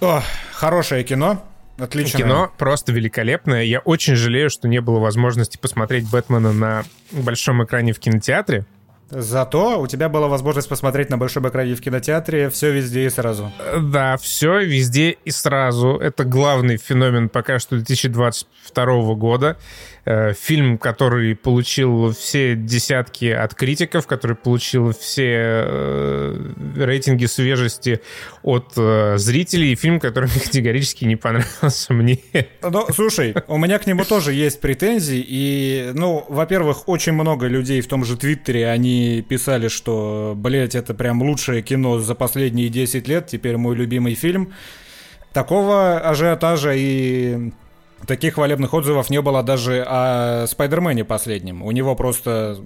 Speaker 2: О, хорошее кино. Отлично.
Speaker 1: Кино просто великолепное. Я очень жалею, что не было возможности посмотреть Бэтмена на большом экране в кинотеатре.
Speaker 2: Зато у тебя была возможность посмотреть на большом экране в кинотеатре все везде и сразу.
Speaker 1: Да, все везде и сразу. Это главный феномен пока что 2022 года. Э, фильм, который получил все десятки от критиков, который получил все э, рейтинги свежести от э, зрителей, и фильм, который категорически не понравился мне.
Speaker 2: Ну, слушай, у меня к нему тоже есть претензии, и, ну, во-первых, очень много людей в том же Твиттере, они писали, что, блядь, это прям лучшее кино за последние 10 лет, теперь мой любимый фильм. Такого ажиотажа и Таких хвалебных отзывов не было даже о Спайдермене последнем. У него просто,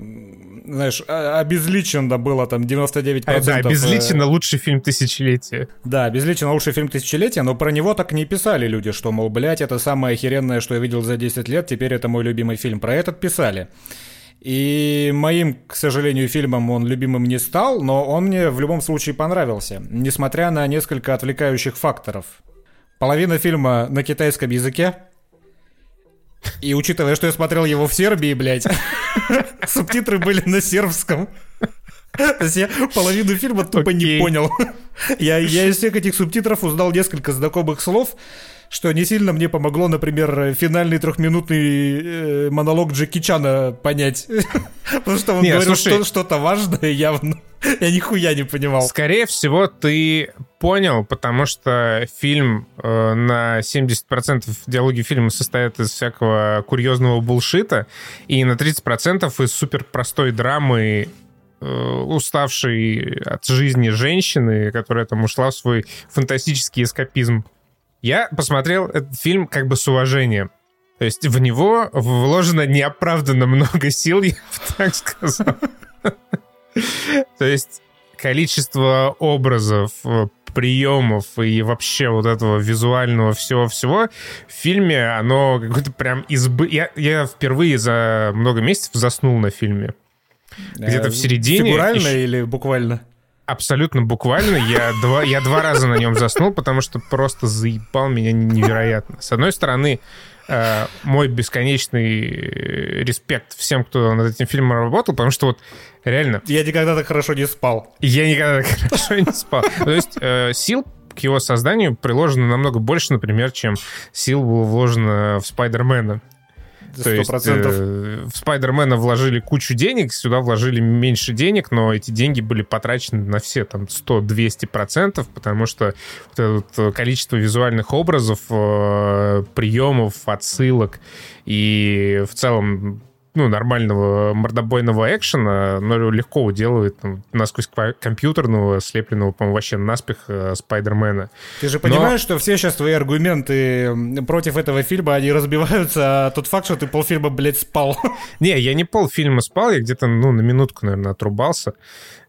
Speaker 2: знаешь, обезличено было там 99%. А,
Speaker 1: да, обезличенно лучший фильм тысячелетия.
Speaker 2: Да, обезличенно лучший фильм тысячелетия, но про него так не писали люди, что, мол, блядь, это самое охеренное, что я видел за 10 лет, теперь это мой любимый фильм. Про этот писали. И моим, к сожалению, фильмом он любимым не стал, но он мне в любом случае понравился, несмотря на несколько отвлекающих факторов. Половина фильма на китайском языке, и учитывая, что я смотрел его в Сербии, блядь, субтитры были на сербском. То есть я половину фильма тупо не понял. Я, я из всех этих субтитров узнал несколько знакомых слов, что не сильно мне помогло, например, финальный трехминутный э, монолог Джеки Чана понять. Потому что он говорил слушай, что-то важное явно. Я нихуя не понимал.
Speaker 1: Скорее всего, ты понял, потому что фильм э, на 70% диалоги фильма состоят из всякого курьезного булшита, и на 30% из супер простой драмы э, уставшей от жизни женщины, которая там ушла в свой фантастический эскапизм. Я посмотрел этот фильм как бы с уважением. То есть в него вложено неоправданно много сил, я бы так сказал. То есть количество образов, приемов и вообще вот этого визуального всего-всего в фильме, оно какое-то прям избы... Я, я впервые за много месяцев заснул на фильме. Где-то в середине.
Speaker 2: Фигурально еще... или буквально?
Speaker 1: Абсолютно буквально. Я два, я два раза на нем заснул, потому что просто заебал меня невероятно. С одной стороны, э, мой бесконечный респект всем, кто над этим фильмом работал, потому что вот реально...
Speaker 2: Я никогда так хорошо не спал.
Speaker 1: Я никогда так хорошо не спал. То есть э, сил к его созданию приложено намного больше, например, чем сил было вложено в Спайдермена. 100%. То есть э, в Спайдермена вложили кучу денег, сюда вложили меньше денег, но эти деньги были потрачены на все там 100-200%, потому что вот это вот э, количество визуальных образов, э, приемов, отсылок и в целом ну, нормального мордобойного экшена, но легко уделывает там, насквозь компьютерного, слепленного, по-моему, вообще наспех э, Спайдермена.
Speaker 2: Ты же понимаешь, но... что все сейчас твои аргументы против этого фильма, они разбиваются, а тот факт, что ты полфильма, блядь, спал.
Speaker 1: Не, я не полфильма спал, я где-то, ну, на минутку, наверное, отрубался.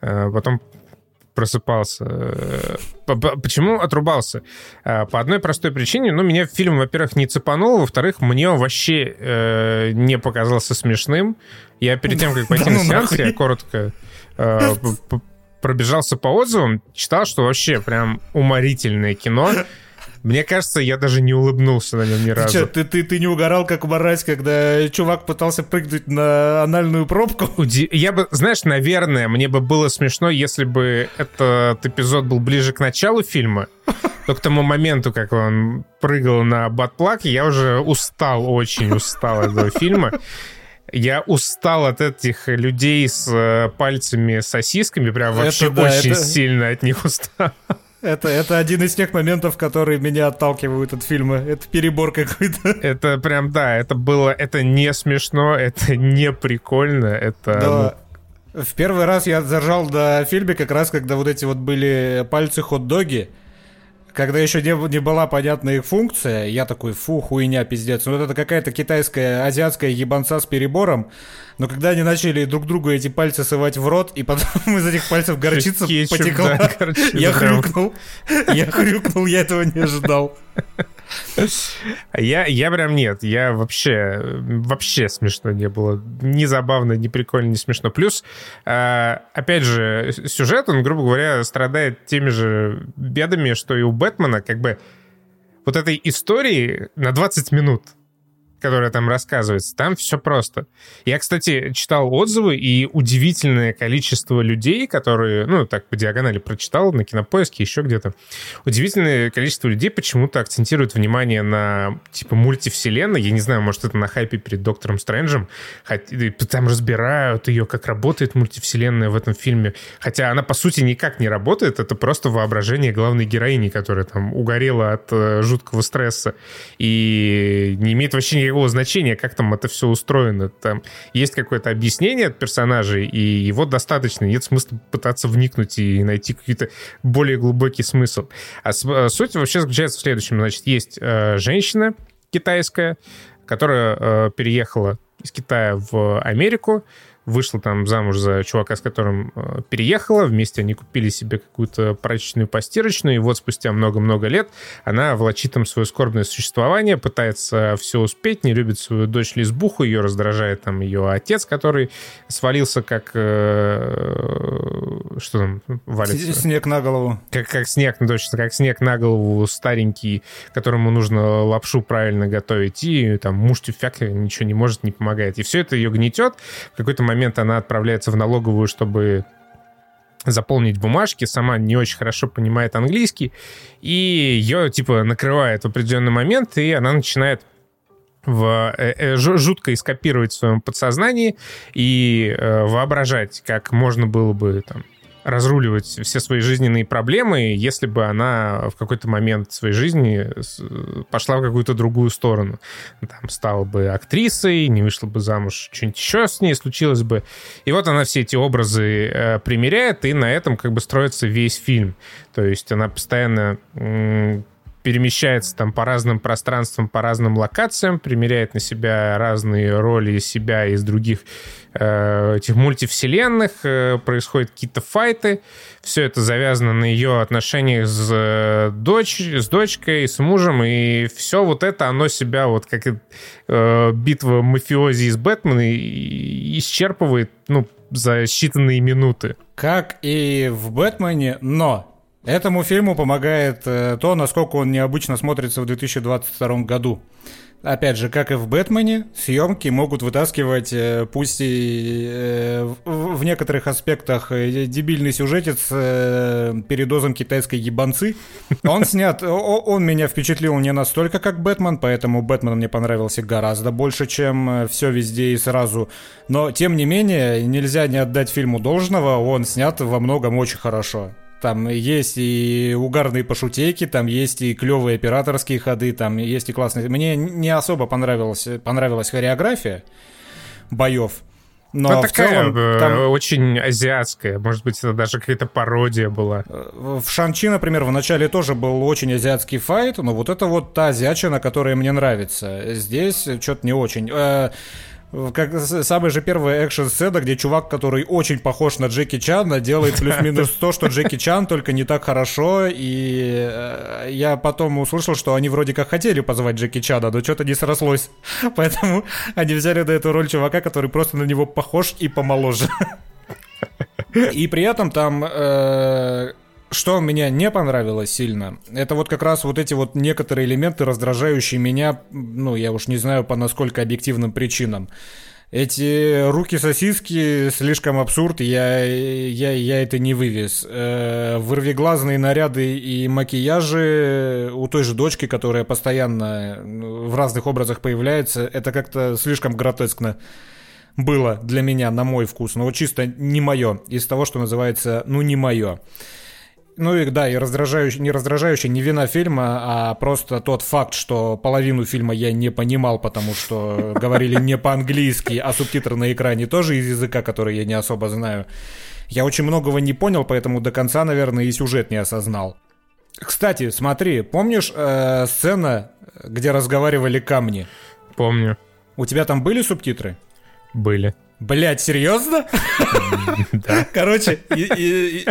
Speaker 1: Э, потом просыпался. Э, почему отрубался? Э, по одной простой причине. Ну, меня фильм, во-первых, не цепанул, во-вторых, мне он вообще э, не показался смешным. Я перед тем, как пойти на ну сеанс, я коротко э, пробежался по отзывам, читал, что вообще прям уморительное кино. Мне кажется, я даже не улыбнулся на нем ни разу. Ты,
Speaker 2: что, ты, ты, ты не угорал, как мразь, когда чувак пытался прыгнуть на анальную пробку?
Speaker 1: Я бы, знаешь, наверное, мне бы было смешно, если бы этот эпизод был ближе к началу фильма. Но к тому моменту, как он прыгал на батплак, я уже устал, очень устал от этого фильма. Я устал от этих людей с э, пальцами сосисками, прям вообще это, да, очень это... сильно от них устал.
Speaker 2: Это, это один из тех моментов, которые меня отталкивают от фильма. Это перебор какой-то.
Speaker 1: Это прям, да, это было, это не смешно, это не прикольно, это... Да.
Speaker 2: Ну... В первый раз я заржал до фильма как раз, когда вот эти вот были пальцы хот-доги когда еще не, не была понятна их функция, я такой, фу, хуйня, пиздец. Ну, вот это какая-то китайская, азиатская ебанца с перебором. Но когда они начали друг другу эти пальцы сывать в рот, и потом из этих пальцев горчица потекла, я хрюкнул. Я хрюкнул, я этого не ожидал.
Speaker 1: Я, я прям нет, я вообще, вообще смешно не было. Ни забавно, ни прикольно, ни смешно. Плюс, э, опять же, сюжет, он, грубо говоря, страдает теми же бедами, что и у Бэтмена, как бы вот этой истории на 20 минут которая там рассказывается, там все просто. Я, кстати, читал отзывы, и удивительное количество людей, которые, ну, так по диагонали прочитал на Кинопоиске, еще где-то, удивительное количество людей почему-то акцентируют внимание на, типа, мультивселенной. Я не знаю, может, это на хайпе перед Доктором Стрэнджем. Там разбирают ее, как работает мультивселенная в этом фильме. Хотя она, по сути, никак не работает. Это просто воображение главной героини, которая там угорела от э, жуткого стресса и не имеет вообще никакого значения, как там это все устроено. Там есть какое-то объяснение от персонажей, и его достаточно. Нет смысла пытаться вникнуть и найти какой-то более глубокий смысл. А, а суть вообще заключается в следующем. Значит, есть э, женщина китайская, которая э, переехала из Китая в Америку, вышла там замуж за чувака, с которым э, переехала, вместе они купили себе какую-то прачечную постирочную, и вот спустя много-много лет она влачит там свое скорбное существование, пытается все успеть, не любит свою дочь Лизбуху, ее раздражает там ее отец, который свалился как... Э, что там валится?
Speaker 2: Снег на голову.
Speaker 1: Как, как снег, ну, точно, как снег на голову старенький, которому нужно лапшу правильно готовить, и там муж тюфяк ничего не может, не помогает. И все это ее гнетет. В какой-то момент момент она отправляется в налоговую, чтобы заполнить бумажки, сама не очень хорошо понимает английский, и ее, типа, накрывает в определенный момент, и она начинает в, э, э, жутко ископировать в своем подсознании и э, воображать, как можно было бы там разруливать все свои жизненные проблемы, если бы она в какой-то момент своей жизни пошла в какую-то другую сторону. Там стала бы актрисой, не вышла бы замуж, что-нибудь еще с ней случилось бы. И вот она все эти образы э, примеряет, и на этом как бы строится весь фильм. То есть она постоянно перемещается там по разным пространствам, по разным локациям, примеряет на себя разные роли себя из других э, этих мультивселенных, э, происходят какие-то файты, все это завязано на ее отношениях с, э, дочь, с дочкой, с мужем, и все вот это, оно себя вот как э, битва мафиози из Бэтмена исчерпывает, ну, за считанные минуты.
Speaker 2: Как и в Бэтмене, но Этому фильму помогает э, то, насколько он необычно смотрится в 2022 году. Опять же, как и в «Бэтмене», съемки могут вытаскивать, э, пусть и э, в некоторых аспектах дебильный сюжетец передозом китайской ебанцы. Он снят, он меня впечатлил не настолько, как «Бэтмен», поэтому «Бэтмен» мне понравился гораздо больше, чем «Все везде и сразу». Но, тем не менее, нельзя не отдать фильму должного, он снят во многом очень хорошо. Там есть и угарные пошутейки, там есть и клевые операторские ходы, там есть и классные... Мне не особо понравилась, понравилась хореография. боев. Но
Speaker 1: ну,
Speaker 2: в
Speaker 1: такая
Speaker 2: целом,
Speaker 1: э,
Speaker 2: там...
Speaker 1: очень азиатская. Может быть, это даже какая-то пародия была.
Speaker 2: В Шанчи, например, в начале тоже был очень азиатский файт, но вот это вот та азиатчина, которая мне нравится. Здесь что-то не очень. Как самая же первая экшн-сцена, где чувак, который очень похож на Джеки Чана, делает плюс-минус то, что Джеки Чан, только не так хорошо. И э, я потом услышал, что они вроде как хотели позвать Джеки Чана, но что-то не срослось. Поэтому они взяли на эту роль чувака, который просто на него похож и помоложе. И при этом там э, что меня не понравилось сильно, это вот как раз вот эти вот некоторые элементы, раздражающие меня, ну, я уж не знаю по насколько объективным причинам. Эти руки-сосиски слишком абсурд, я, я, я это не вывез. Э, вырвиглазные наряды и макияжи у той же дочки, которая постоянно ну, в разных образах появляется, это как-то слишком гротескно было для меня, на мой вкус. Но вот чисто не мое, из того, что называется, ну, не мое. Ну и да, и раздражающий, не раздражающий не вина фильма, а просто тот факт, что половину фильма я не понимал, потому что говорили не по-английски, а субтитры на экране тоже из языка, который я не особо знаю. Я очень многого не понял, поэтому до конца, наверное, и сюжет не осознал. Кстати, смотри, помнишь э, сцена, где разговаривали камни?
Speaker 1: Помню.
Speaker 2: У тебя там были субтитры?
Speaker 1: Были.
Speaker 2: Блять, серьезно? Короче,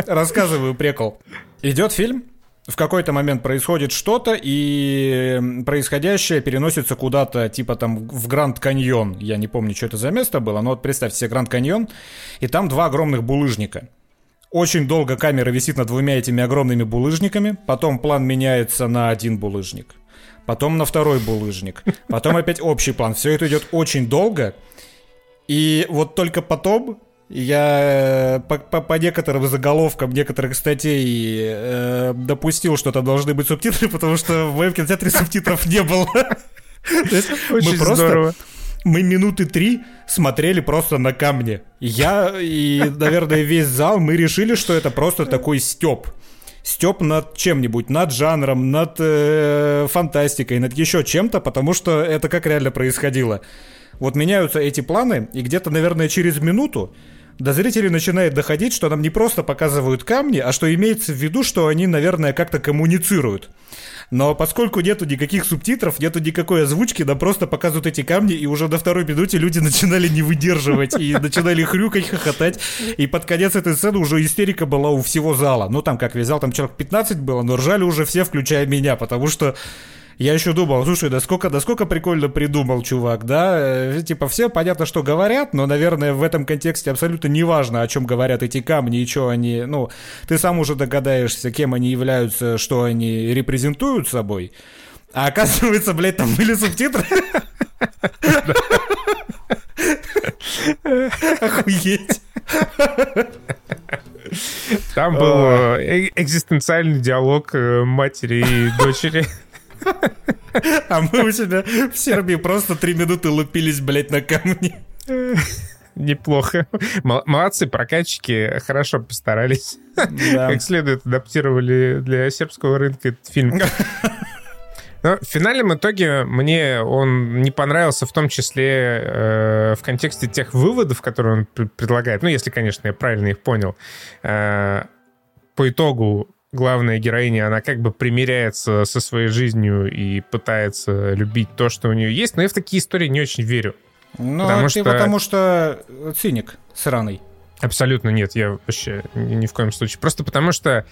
Speaker 2: рассказываю прикол. Идет фильм, в какой-то момент происходит что-то, и происходящее переносится куда-то, типа там в Гранд Каньон. Я не помню, что это за место было, но вот представьте себе Гранд Каньон, и там два огромных булыжника. Очень долго камера висит над двумя этими огромными булыжниками, потом план меняется на один булыжник, потом на второй булыжник, потом опять общий план. Все это идет очень долго, и вот только потом я э, по, по, по некоторым заголовкам некоторых статей э, допустил, что там должны быть субтитры, потому что в моем кинотеатре субтитров не было.
Speaker 1: Очень здорово.
Speaker 2: Мы минуты три смотрели просто на камни. Я и, наверное, весь зал, мы решили, что это просто такой степ. Степ над чем-нибудь, над жанром, над э, фантастикой, над еще чем-то, потому что это как реально происходило. Вот меняются эти планы, и где-то, наверное, через минуту до зрителей начинает доходить, что нам не просто показывают камни, а что имеется в виду, что они, наверное, как-то коммуницируют. Но поскольку нету никаких субтитров, нету никакой озвучки, нам просто показывают эти камни, и уже до второй минуте люди начинали не выдерживать, и начинали хрюкать, хохотать, и под конец этой сцены уже истерика была у всего зала. Ну, там, как весь зал, там человек 15 было, но ржали уже все, включая меня, потому что я еще думал, слушай, да сколько, да сколько прикольно придумал чувак, да? Э, типа все понятно, что говорят, но, наверное, в этом контексте абсолютно не важно, о чем говорят эти камни и что они, ну, ты сам уже догадаешься, кем они являются, что они репрезентуют собой. А оказывается, блядь, там были субтитры. Охуеть.
Speaker 1: Там был э, экзистенциальный диалог э, матери и дочери.
Speaker 2: А мы у себя в Сербии просто три минуты лупились, блядь, на камни.
Speaker 1: Неплохо. Молодцы, прокатчики хорошо постарались. Да. Как следует адаптировали для сербского рынка этот фильм. Но в финальном итоге мне он не понравился в том числе э, в контексте тех выводов, которые он пр- предлагает. Ну, если, конечно, я правильно их понял. Э, по итогу главная героиня, она как бы примиряется со своей жизнью и пытается любить то, что у нее есть, но я в такие истории не очень верю.
Speaker 2: Ну, потому ты что... потому что циник сраный.
Speaker 1: Абсолютно нет, я вообще ни, ни в коем случае. Просто потому что,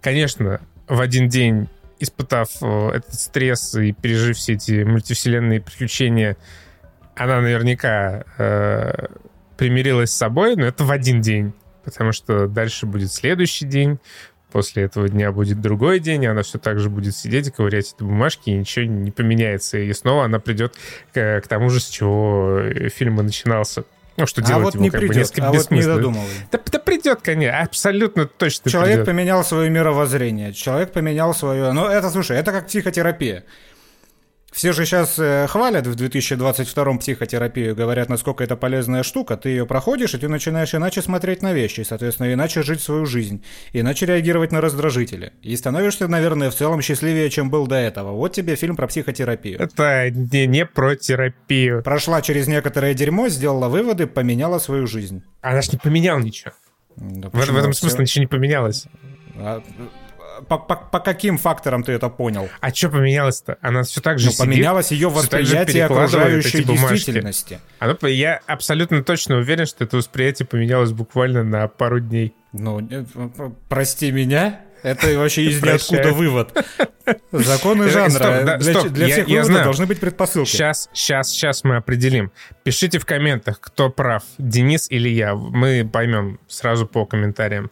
Speaker 1: конечно, в один день, испытав э, этот стресс и пережив все эти мультивселенные приключения, она наверняка э, примирилась с собой, но это в один день потому что дальше будет следующий день, после этого дня будет другой день, и она все так же будет сидеть и ковырять эти бумажки, и ничего не поменяется. И снова она придет к, к тому же, с чего э, фильм и начинался. Ну, что
Speaker 2: а
Speaker 1: делать
Speaker 2: вот
Speaker 1: ему
Speaker 2: не
Speaker 1: как
Speaker 2: придет,
Speaker 1: бы несколько
Speaker 2: а вот не додумал.
Speaker 1: Да, да придет, конечно, абсолютно точно
Speaker 2: Человек
Speaker 1: придет.
Speaker 2: поменял свое мировоззрение, человек поменял свое... Ну, это, слушай, это как психотерапия. Все же сейчас э, хвалят в 2022 психотерапию, говорят, насколько это полезная штука. Ты ее проходишь, и ты начинаешь иначе смотреть на вещи, соответственно, иначе жить свою жизнь, иначе реагировать на раздражители. И становишься, наверное, в целом счастливее, чем был до этого. Вот тебе фильм про психотерапию.
Speaker 1: Это не, не про терапию.
Speaker 2: Прошла через некоторое дерьмо, сделала выводы, поменяла свою жизнь.
Speaker 1: Она ж не поменяла ничего. Да в, в этом смысле ничего не поменялось. А,
Speaker 2: по, по, по каким факторам ты это понял?
Speaker 1: А что поменялось-то? Она все так же ну,
Speaker 2: сидит, поменялось ее восприятие окружающей действительности.
Speaker 1: Оно, я абсолютно точно уверен, что это восприятие поменялось буквально на пару дней.
Speaker 2: Ну, прости меня, это вообще из ниоткуда вывод. Законы жанра. для, для всех я, выводов должны быть предпосылки.
Speaker 1: Сейчас, сейчас, сейчас мы определим. Пишите в комментах, кто прав, Денис или я. Мы поймем сразу по комментариям.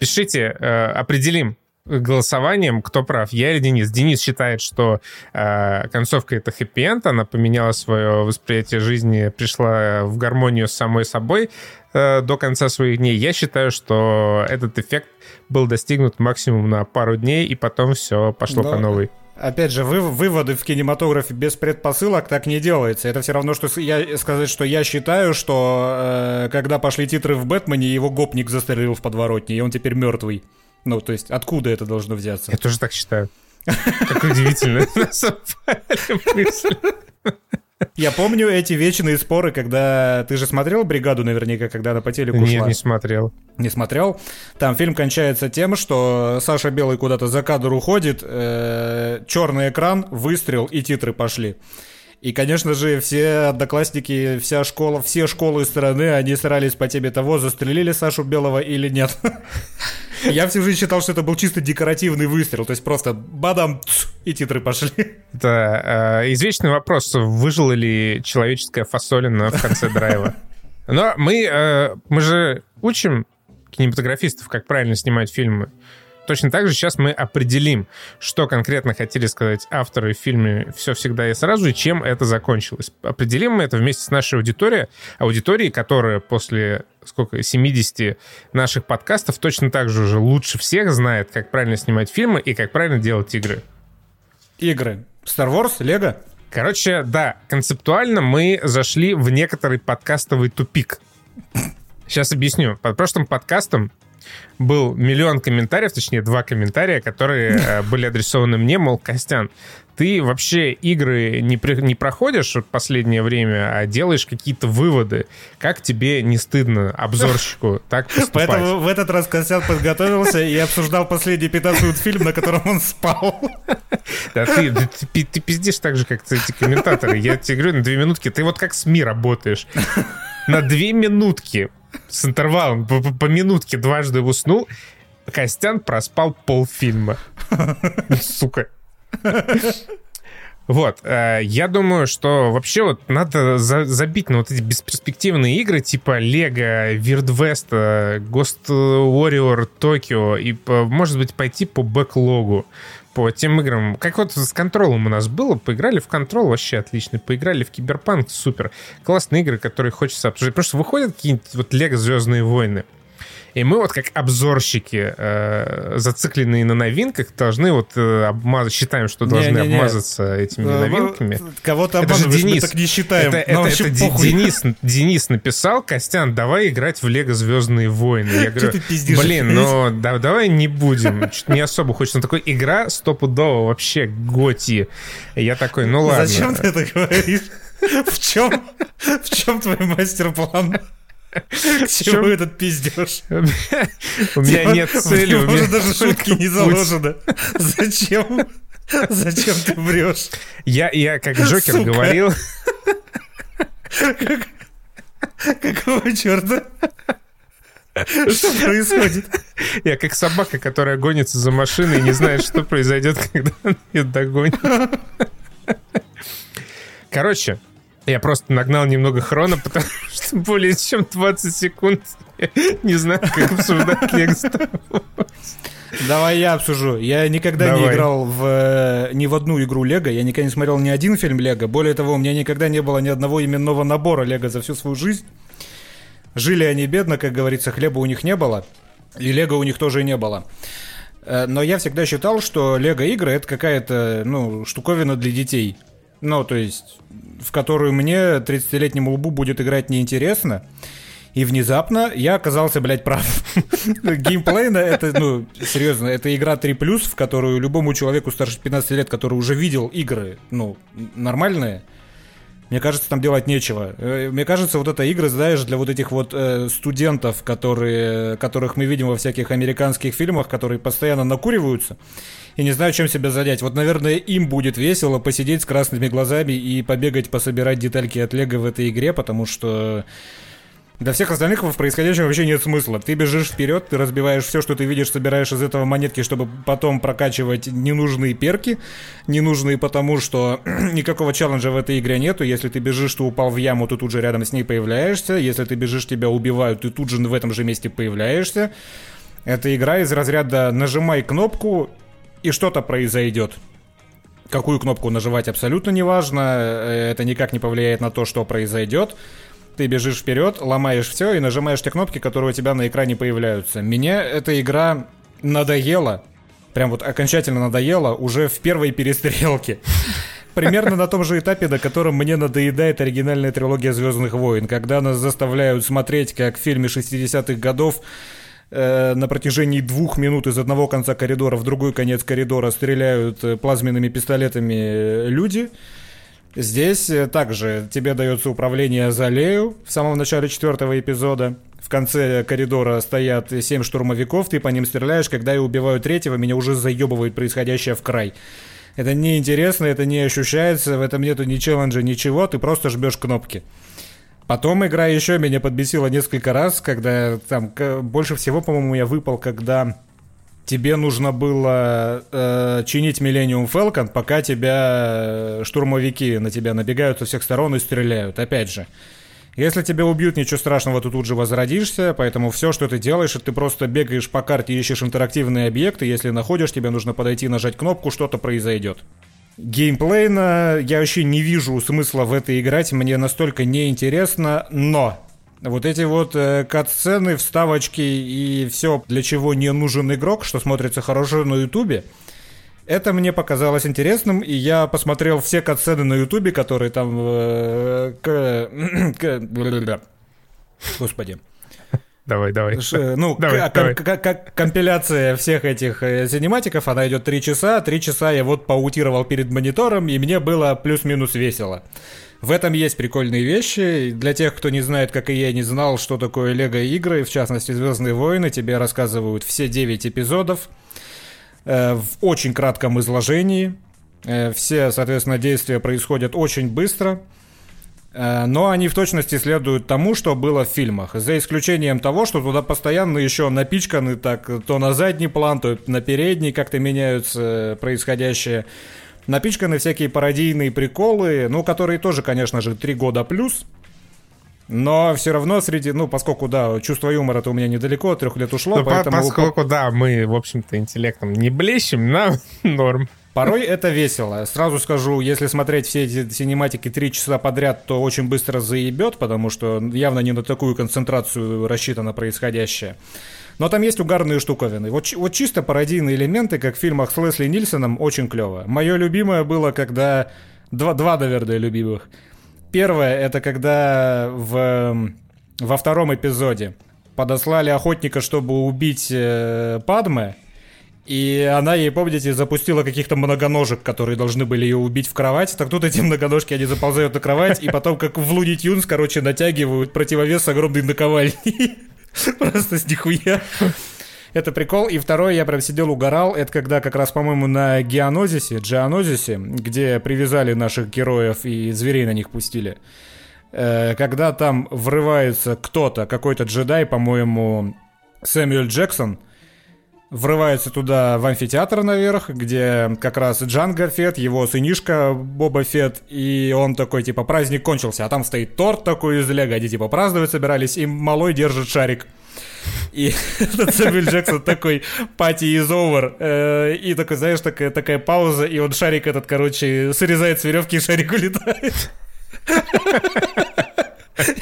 Speaker 1: Пишите, э, определим голосованием, кто прав, я или Денис. Денис считает, что э, концовка это хэппи-энд, она поменяла свое восприятие жизни, пришла в гармонию с самой собой э, до конца своих дней. Я считаю, что этот эффект был достигнут максимум на пару дней, и потом все пошло Но... по новой
Speaker 2: опять же, вы, выводы в кинематографе без предпосылок так не делается. Это все равно, что я, сказать, что я считаю, что э, когда пошли титры в Бэтмене, его гопник застрелил в подворотне, и он теперь мертвый. Ну, то есть, откуда это должно взяться?
Speaker 1: Я тоже так считаю. Как удивительно.
Speaker 2: Я помню эти вечные споры, когда... Ты же смотрел «Бригаду» наверняка, когда она по телеку Нет,
Speaker 1: шла? не смотрел.
Speaker 2: Не смотрел? Там фильм кончается тем, что Саша Белый куда-то за кадр уходит, э, черный экран, выстрел и титры пошли. И, конечно же, все одноклассники, вся школа, все школы страны, они старались по теме того, застрелили Сашу Белого или нет. Я всю жизнь считал, что это был чисто декоративный выстрел, то есть просто бадам, и титры пошли.
Speaker 1: Это э, извечный вопрос, выжила ли человеческая фасолина в конце драйва. Но мы, э, мы же учим кинематографистов, как правильно снимать фильмы. Точно так же сейчас мы определим, что конкретно хотели сказать авторы в фильме «Все всегда и сразу» и чем это закончилось. Определим мы это вместе с нашей аудиторией, аудиторией, которая после сколько, 70 наших подкастов точно так же уже лучше всех знает, как правильно снимать фильмы и как правильно делать игры.
Speaker 2: Игры. Star Wars, Лего?
Speaker 1: Короче, да, концептуально мы зашли в некоторый подкастовый тупик. Сейчас объясню. Под прошлым подкастом был миллион комментариев, точнее, два комментария, которые э, были адресованы мне, мол, Костян, ты вообще игры не, при, не проходишь в последнее время, а делаешь какие-то выводы. Как тебе не стыдно обзорщику так поступать?
Speaker 2: Поэтому в этот раз Костян подготовился и обсуждал последний 15 минут фильм, на котором он спал.
Speaker 1: Да ты, ты, ты пиздишь так же, как эти комментаторы. Я тебе говорю, на две минутки. Ты вот как СМИ работаешь. На две минутки с интервалом по, по, по минутке дважды уснул, Костян проспал полфильма. Сука. Вот, э, я думаю, что вообще вот надо за, забить на вот эти бесперспективные игры типа Лего, Weird West, Ghost Warrior Tokyo и, может быть, пойти по бэклогу по тем играм. Как вот с контролом у нас было, поиграли в контрол, вообще отлично, поиграли в Киберпанк, супер. Классные игры, которые хочется обсуждать. Что выходят какие-нибудь вот Лего Звездные войны. И мы вот как обзорщики, э, зацикленные на новинках, должны вот э, обмаз... считаем, что должны не, не, не. обмазаться этими э, новинками.
Speaker 2: Кого-то же Денис, мы так не считаем.
Speaker 1: Это, это, это Денис, Денис написал, Костян, давай играть в Лего Звездные войны. Я говорю, блин, ну да, давай не будем. Чуть не особо хочется. Но такой игра стопудово вообще готи. Я такой, ну ладно.
Speaker 2: Зачем ты это говоришь? В чем, в чем твой мастер-план? К чему этот пиздеж?
Speaker 1: У меня нет цели. У
Speaker 2: меня даже шутки не заложено. Зачем? Зачем ты врешь?
Speaker 1: Я, я как Джокер говорил...
Speaker 2: Какого черта? Что происходит?
Speaker 1: Я как собака, которая гонится за машиной и не знает, что произойдет, когда он ее догонит. Короче, я просто нагнал немного хрона, потому что более чем 20 секунд я не знаю, как обсуждать Лего
Speaker 2: Давай я обсужу. Я никогда Давай. не играл в э, ни в одну игру Лего. Я никогда не смотрел ни один фильм Лего. Более того, у меня никогда не было ни одного именного набора Лего за всю свою жизнь. Жили они бедно, как говорится, хлеба у них не было. И Лего у них тоже не было. Э, но я всегда считал, что лего-игры это какая-то, ну, штуковина для детей. Ну, то есть, в которую мне, 30-летнему лбу, будет играть неинтересно. И внезапно я оказался, блядь, прав. Геймплейно это, ну, серьезно, это игра 3+, в которую любому человеку старше 15 лет, который уже видел игры, ну, нормальные, мне кажется, там делать нечего. Э, мне кажется, вот эта игра, знаешь, для вот этих вот э, студентов, которые, которых мы видим во всяких американских фильмах, которые постоянно накуриваются и не знаю, чем себя занять. Вот, наверное, им будет весело посидеть с красными глазами и побегать, пособирать детальки от Лего в этой игре, потому что для всех остальных в происходящем вообще нет смысла. Ты бежишь вперед, ты разбиваешь все, что ты видишь, собираешь из этого монетки, чтобы потом прокачивать ненужные перки. Ненужные потому, что никакого челленджа в этой игре нету. Если ты бежишь, ты упал в яму, ты тут же рядом с ней появляешься. Если ты бежишь, тебя убивают, ты тут же в этом же месте появляешься. Это игра из разряда «нажимай кнопку, и что-то произойдет». Какую кнопку нажимать абсолютно не важно, э, это никак не повлияет на то, что произойдет ты бежишь вперед, ломаешь все и нажимаешь те кнопки, которые у тебя на экране появляются. Мне эта игра надоела, прям вот окончательно надоела уже в первой перестрелке. Примерно на том же этапе, на котором мне надоедает оригинальная трилогия Звездных войн, когда нас заставляют смотреть, как в фильме 60-х годов э, на протяжении двух минут из одного конца коридора в другой конец коридора стреляют э, плазменными пистолетами э, люди. Здесь также тебе дается управление за Лею в самом начале четвертого эпизода. В конце коридора стоят семь штурмовиков, ты по ним стреляешь, когда я убиваю третьего, меня уже заебывает происходящее в край. Это неинтересно, это не ощущается, в этом нету ни челленджа, ничего, ты просто жмешь кнопки. Потом игра еще меня подбесила несколько раз, когда там больше всего, по-моему, я выпал, когда тебе нужно было э, чинить Millennium Falcon, пока тебя э, штурмовики на тебя набегают со всех сторон и стреляют. Опять же, если тебя убьют, ничего страшного, ты тут же возродишься, поэтому все, что ты делаешь, ты просто бегаешь по карте, ищешь интерактивные объекты, если находишь, тебе нужно подойти, нажать кнопку, что-то произойдет. Геймплейно я вообще не вижу смысла в это играть, мне настолько неинтересно, но вот эти вот э, кат-сцены, вставочки и все, для чего не нужен игрок, что смотрится хорошо на Ютубе, это мне показалось интересным, и я посмотрел все кат-сцены на Ютубе, которые там... Э, к, к, господи.
Speaker 1: Давай, давай.
Speaker 2: Ну, давай, к, давай. К, к, компиляция всех этих э, синематиков, она идет 3 часа. 3 часа я вот поутировал перед монитором, и мне было плюс-минус весело. В этом есть прикольные вещи. Для тех, кто не знает, как и я, не знал, что такое лего-игры, в частности, «Звездные войны», тебе рассказывают все 9 эпизодов э, в очень кратком изложении. Э, все, соответственно, действия происходят очень быстро. Э, но они в точности следуют тому, что было в фильмах. За исключением того, что туда постоянно еще напичканы так то на задний план, то на передний как-то меняются происходящее напичканы всякие пародийные приколы, ну, которые тоже, конечно же, три года плюс. Но все равно среди, ну, поскольку, да, чувство юмора-то у меня недалеко, трех лет ушло,
Speaker 1: ну, поэтому... Поскольку, да, мы, в общем-то, интеллектом не блещем, нам норм.
Speaker 2: Порой это весело. Сразу скажу, если смотреть все эти синематики три часа подряд, то очень быстро заебет, потому что явно не на такую концентрацию рассчитано происходящее. Но там есть угарные штуковины. Вот, вот чисто пародийные элементы, как в фильмах с Лесли Нильсоном, очень клево. Мое любимое было, когда... Два, два наверное, любимых. Первое, это когда в, во втором эпизоде подослали охотника, чтобы убить э, Падме, и она ей, помните, запустила каких-то многоножек, которые должны были ее убить в кровать. Так тут эти многоножки, они заползают на кровать, и потом, как в Луни Тюнс, короче, натягивают противовес огромной наковальни. Просто с нихуя. Это прикол. И второе, я прям сидел, угорал. Это когда как раз, по-моему, на Геонозисе, Джианозисе, где привязали наших героев и зверей на них пустили. Э, когда там врывается кто-то, какой-то джедай, по-моему, Сэмюэль Джексон, врывается туда в амфитеатр наверх, где как раз Джанго Фет, его сынишка Боба Фет, и он такой, типа, праздник кончился, а там стоит торт такой из лего, они, типа, праздновать собирались, и малой держит шарик. И этот Сэмюэль Джексон такой, пати из over, э, и такой, знаешь, такая, такая пауза, и он шарик этот, короче, срезает с веревки, и шарик улетает.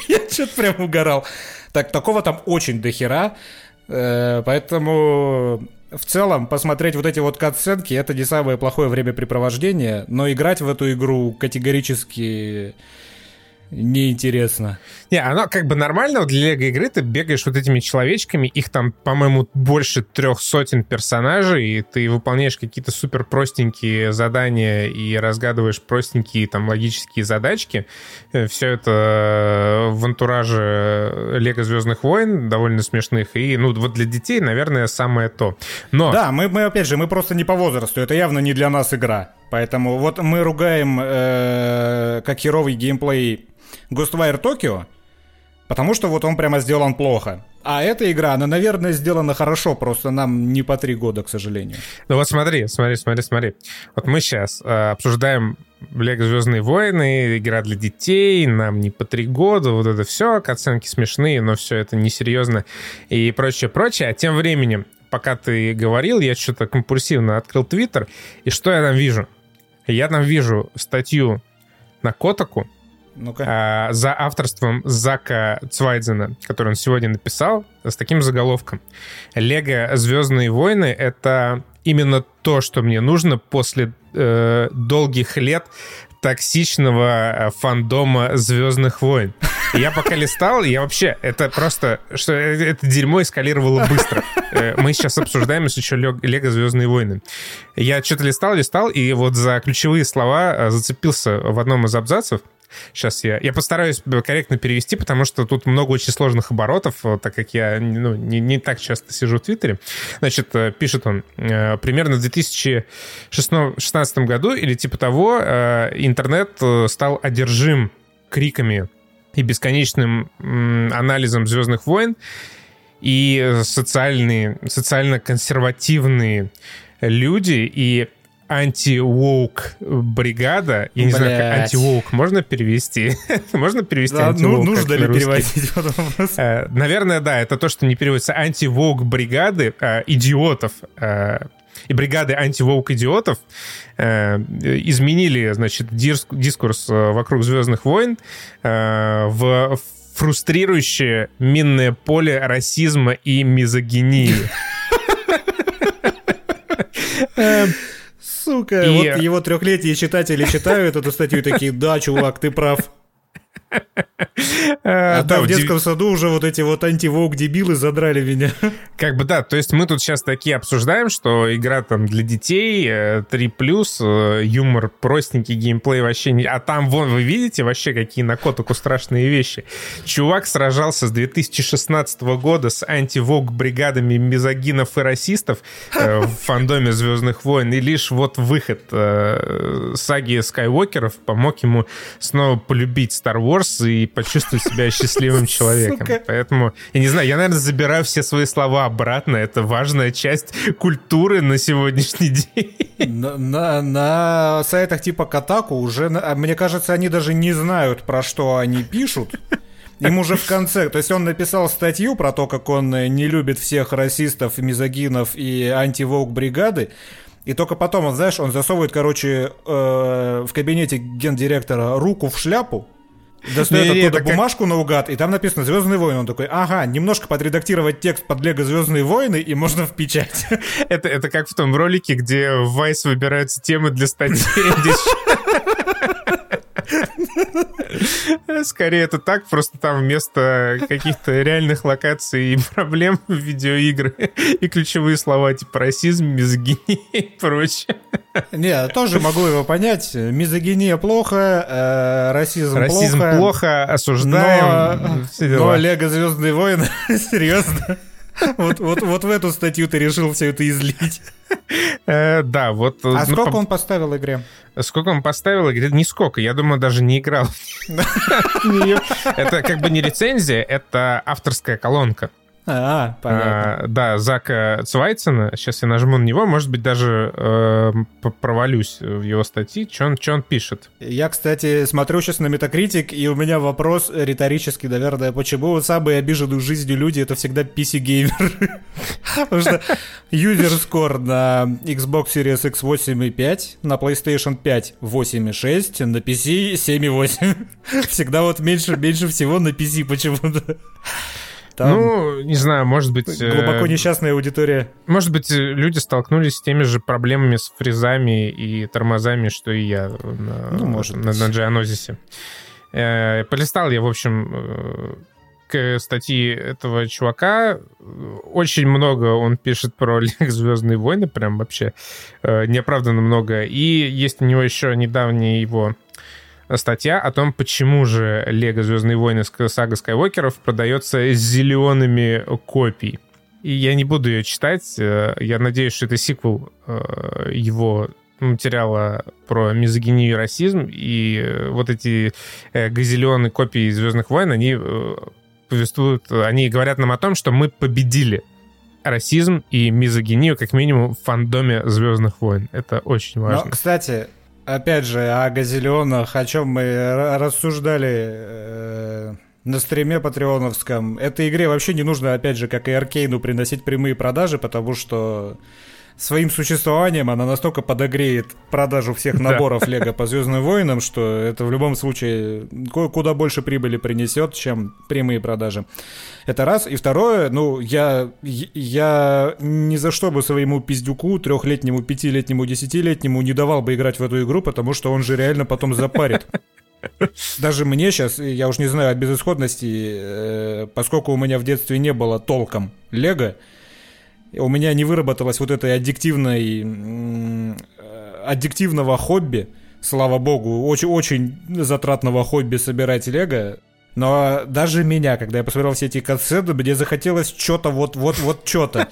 Speaker 2: Я что-то прям угорал. Так, такого там очень дохера. Э, поэтому в целом, посмотреть вот эти вот катсценки, это не самое плохое времяпрепровождение, но играть в эту игру категорически неинтересно.
Speaker 1: Не, оно как бы нормально для лего игры, ты бегаешь вот этими человечками, их там, по-моему, больше трех сотен персонажей, и ты выполняешь какие-то супер простенькие задания и разгадываешь простенькие там логические задачки. Э, Все это в антураже Лего Звездных войн, довольно смешных, и ну вот для детей, наверное, самое то. Но...
Speaker 2: Да, мы, мы опять же, мы просто не по возрасту, это явно не для нас игра. Поэтому вот мы ругаем э, как херовый геймплей Ghostwire Tokyo, потому что вот он прямо сделан плохо. А эта игра, она, наверное, сделана хорошо, просто нам не по три года, к сожалению.
Speaker 1: Ну вот смотри, смотри, смотри, смотри. Вот мы сейчас э, обсуждаем Лего Звездные войны, игра для детей, нам не по три года, вот это все, оценки смешные, но все это несерьезно и прочее, прочее. А тем временем, пока ты говорил, я что-то компульсивно открыл Твиттер, и что я там вижу? Я там вижу статью на Котаку,
Speaker 2: Ну-ка.
Speaker 1: а, за авторством Зака Цвайдзена, который он сегодня написал, с таким заголовком. «Лего Звездные войны» — это именно то, что мне нужно после э, долгих лет токсичного э, фандома Звездных войн. Я пока листал, я вообще, это просто, что э, это дерьмо эскалировало быстро. Э, Мы сейчас обсуждаем еще Лего Звездные войны. Я что-то листал, листал, и вот за ключевые слова э, зацепился в одном из абзацев. Сейчас я, я постараюсь корректно перевести, потому что тут много очень сложных оборотов, вот, так как я ну, не, не так часто сижу в Твиттере. Значит, э, пишет он, э, примерно в 2016 году или типа того э, интернет э, стал одержим криками и бесконечным анализом «Звездных войн», и социальные, социально-консервативные люди и анти-воук бригада. Я не знаю, как анти-воук можно перевести? можно перевести
Speaker 2: Да, ну,
Speaker 1: anti-woke
Speaker 2: нужно ли переводить?
Speaker 1: Э, Наверное, да, это то, что не переводится анти-воук бригады э, идиотов э, и бригады анти-воук идиотов э, изменили, значит, дискурс вокруг Звездных войн э, в фрустрирующее минное поле расизма и мизогинии.
Speaker 2: Сука,
Speaker 1: И-
Speaker 2: вот его трехлетние читатели читают эту статью и такие, да, чувак, ты прав.
Speaker 1: Э,
Speaker 2: А
Speaker 1: да,
Speaker 2: в детском саду уже вот эти вот антивоук дебилы задрали меня.
Speaker 1: Как бы да, то есть мы тут сейчас такие обсуждаем, что игра там для детей, э, 3+, э, юмор простенький, геймплей вообще не... А там, вон, вы видите вообще какие на Котаку страшные вещи. Чувак сражался с 2016 года с антивок бригадами мизогинов и расистов э, в фандоме Звездных войн, и лишь вот выход э, саги Скайуокеров помог ему снова полюбить Star Wars и почувствовать себя счастливым человеком.
Speaker 2: Сука.
Speaker 1: Поэтому, я не знаю, я, наверное, забираю все свои слова обратно. Это важная часть культуры на сегодняшний день.
Speaker 2: На, на- на сайтах типа Катаку уже, а мне кажется, они даже не знают, про что они пишут. Им уже в конце, то есть он написал статью про то, как он э, не любит всех расистов, мизогинов и антивоук бригады, и только потом, он, знаешь, он засовывает, короче, э, в кабинете гендиректора руку в шляпу, достает
Speaker 1: Не-не,
Speaker 2: оттуда
Speaker 1: это как-
Speaker 2: бумажку наугад, и там написано «Звездные войны». Он такой, ага, немножко подредактировать текст под Лего «Звездные войны», и можно в печать.
Speaker 1: Это, это как в том ролике, где в Vice выбираются темы для статей. Скорее это так, просто там вместо каких-то реальных локаций и проблем в видеоигры и ключевые слова типа расизм, мизогиния и прочее.
Speaker 2: Не, тоже могу его понять. Мизогиния плохо, э, расизм,
Speaker 1: Расизм
Speaker 2: плохо.
Speaker 1: плохо, осуждаем,
Speaker 2: Но, но. Лего Звездные войны, серьезно. Вот, вот, вот в эту статью ты решил все это излить.
Speaker 1: Э, Да, вот...
Speaker 2: А
Speaker 1: ну,
Speaker 2: сколько он поставил игре?
Speaker 1: Сколько он поставил? Говорит, нисколько. Я думаю, даже не играл. Это как бы не рецензия, это авторская колонка.
Speaker 2: А, понятно.
Speaker 1: А, Да, Зака Цвайцена. Сейчас я нажму на него. Может быть, даже э, провалюсь в его статьи. Что он, чё он пишет?
Speaker 2: Я, кстати, смотрю сейчас на Metacritic, и у меня вопрос риторический, наверное, почему самые обиженные жизнью люди это всегда PC-геймеры? Потому что score на Xbox Series X 8,5, на PlayStation 5 8,6, на PC 7,8. Всегда вот меньше, меньше всего на PC почему-то. Там
Speaker 1: Ну, не знаю, может быть... э,
Speaker 2: глубоко несчастная аудитория.
Speaker 1: Может быть, э, люди столкнулись с теми же проблемами с фрезами и тормозами, что и я на,
Speaker 2: Ну, может
Speaker 1: на,
Speaker 2: быть.
Speaker 1: на Geonosis'е. Э, Полистал я, в общем, к статье этого чувака. Очень много он пишет про Звездные войны, прям вообще неоправданно много. И есть у него еще недавняя его статья о том, почему же Лего Звездные войны сага Скайуокеров продается зелеными копий. И я не буду ее читать. э, Я надеюсь, что это сиквел э, его материала про мизогинию и расизм. И э, вот эти газелионы копии Звездных войн, они повествуют, они говорят нам о том, что мы победили расизм и мизогинию, как минимум, в фандоме Звездных войн. Это очень
Speaker 2: Но,
Speaker 1: важно.
Speaker 2: кстати, опять же, о газелионах, о чем мы рассуждали э, на стриме патреоновском. Этой игре вообще не нужно, опять же, как и Аркейну, приносить прямые продажи, потому что своим существованием она настолько подогреет продажу всех наборов Лего по Звездным войнам, что это в любом случае ку- куда больше прибыли принесет, чем прямые продажи. Это раз. И второе, ну, я, я ни за что бы своему пиздюку, трехлетнему, пятилетнему, десятилетнему не давал бы играть в эту игру, потому что он же реально потом запарит. Даже мне сейчас, я уж не знаю от безысходности, э, поскольку у меня в детстве не было толком Лего, у меня не выработалось вот этой аддиктивной, э, аддиктивного хобби, слава богу, очень, очень затратного хобби собирать Лего. Но даже меня, когда я посмотрел все эти кассеты, мне захотелось что-то, вот, вот, вот что-то.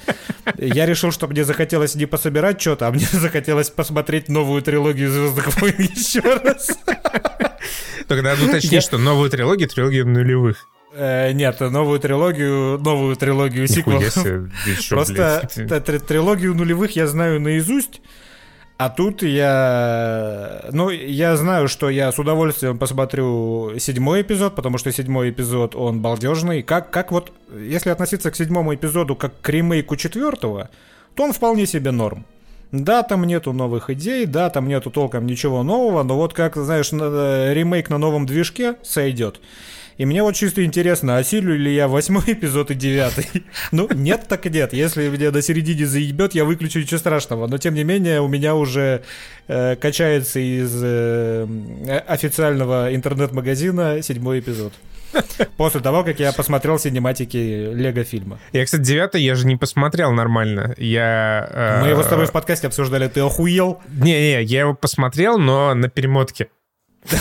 Speaker 2: Я решил, что мне захотелось не пособирать что-то, а мне захотелось посмотреть новую трилогию Звездных войн еще раз.
Speaker 1: Тогда надо уточнить, что новую трилогию, трилогию нулевых.
Speaker 2: Э, Нет, новую трилогию, новую трилогию сиквелов. Просто трилогию нулевых я знаю наизусть, а тут я... Ну, я знаю, что я с удовольствием посмотрю седьмой эпизод, потому что седьмой эпизод, он балдежный. Как, как вот, если относиться к седьмому эпизоду как к ремейку четвертого, то он вполне себе норм. Да, там нету новых идей, да, там нету толком ничего нового, но вот как, знаешь, на- э, ремейк на новом движке сойдет. И мне вот чисто интересно, осилю ли я восьмой эпизод и девятый? Ну, нет так нет. Если меня до середины заебет, я выключу, ничего страшного. Но, тем не менее, у меня уже э, качается из э, э, официального интернет-магазина седьмой эпизод. После того, как я посмотрел синематики Лего-фильма.
Speaker 1: Я, кстати, девятый я же не посмотрел нормально. Я... э,
Speaker 2: Мы его с тобой в подкасте обсуждали. Ты охуел?
Speaker 1: Не-не, я его посмотрел, но на перемотке.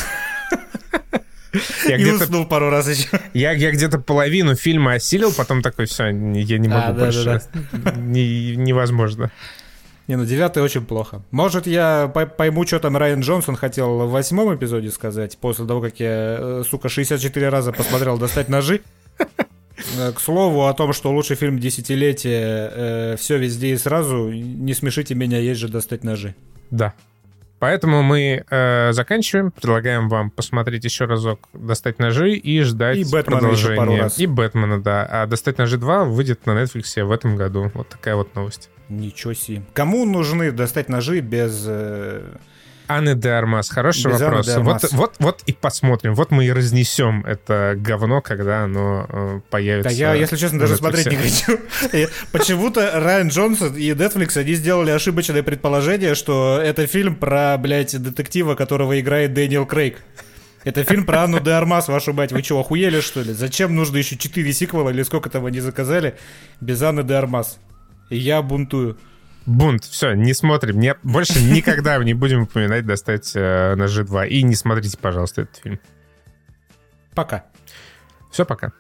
Speaker 1: Я
Speaker 2: И
Speaker 1: где-то,
Speaker 2: уснул пару раз еще.
Speaker 1: я, я где-то половину фильма осилил, потом такой, все, я не могу
Speaker 2: А,
Speaker 1: больше. Не- невозможно.
Speaker 2: Не, ну девятый очень плохо. Может, я по- пойму, что там Райан Джонсон хотел в восьмом эпизоде сказать, после того, как я, э, сука, 64 раза посмотрел «Достать ножи». Э, К слову о том, что лучший фильм десятилетия «Все везде и сразу», не смешите меня, есть же «Достать ножи».
Speaker 1: Да. Поэтому мы э, заканчиваем. Предлагаем вам посмотреть еще разок «Достать ножи» и ждать
Speaker 2: И «Бэтмена» еще пару раз.
Speaker 1: И «Бэтмена», да. А «Достать ножи 2» выйдет на Netflix в этом году. Вот такая вот новость.
Speaker 2: Ничего себе. Кому нужны «Достать ножи» без... э,
Speaker 1: Анны де Армас. Хороший
Speaker 2: Без
Speaker 1: вопрос.
Speaker 2: Армас.
Speaker 1: Вот, вот, вот и посмотрим. Вот мы и разнесем это говно, когда оно э, появится.
Speaker 2: Да я, если честно, даже смотреть не хочу. Почему-то Райан Джонсон и Netflix, они сделали ошибочное предположение, что это фильм про, блядь, детектива, которого играет Дэниел Крейг. Это фильм про Анну де Армас, вашу мать. Вы что, охуели, что ли? Зачем нужно еще четыре сиквела или сколько там они заказали без Анны де Армас? И я бунтую.
Speaker 1: Бунт. Все, не смотрим. Не, больше никогда не будем упоминать «Достать э, ножи 2». И не смотрите, пожалуйста, этот фильм.
Speaker 2: Пока.
Speaker 1: Все, пока.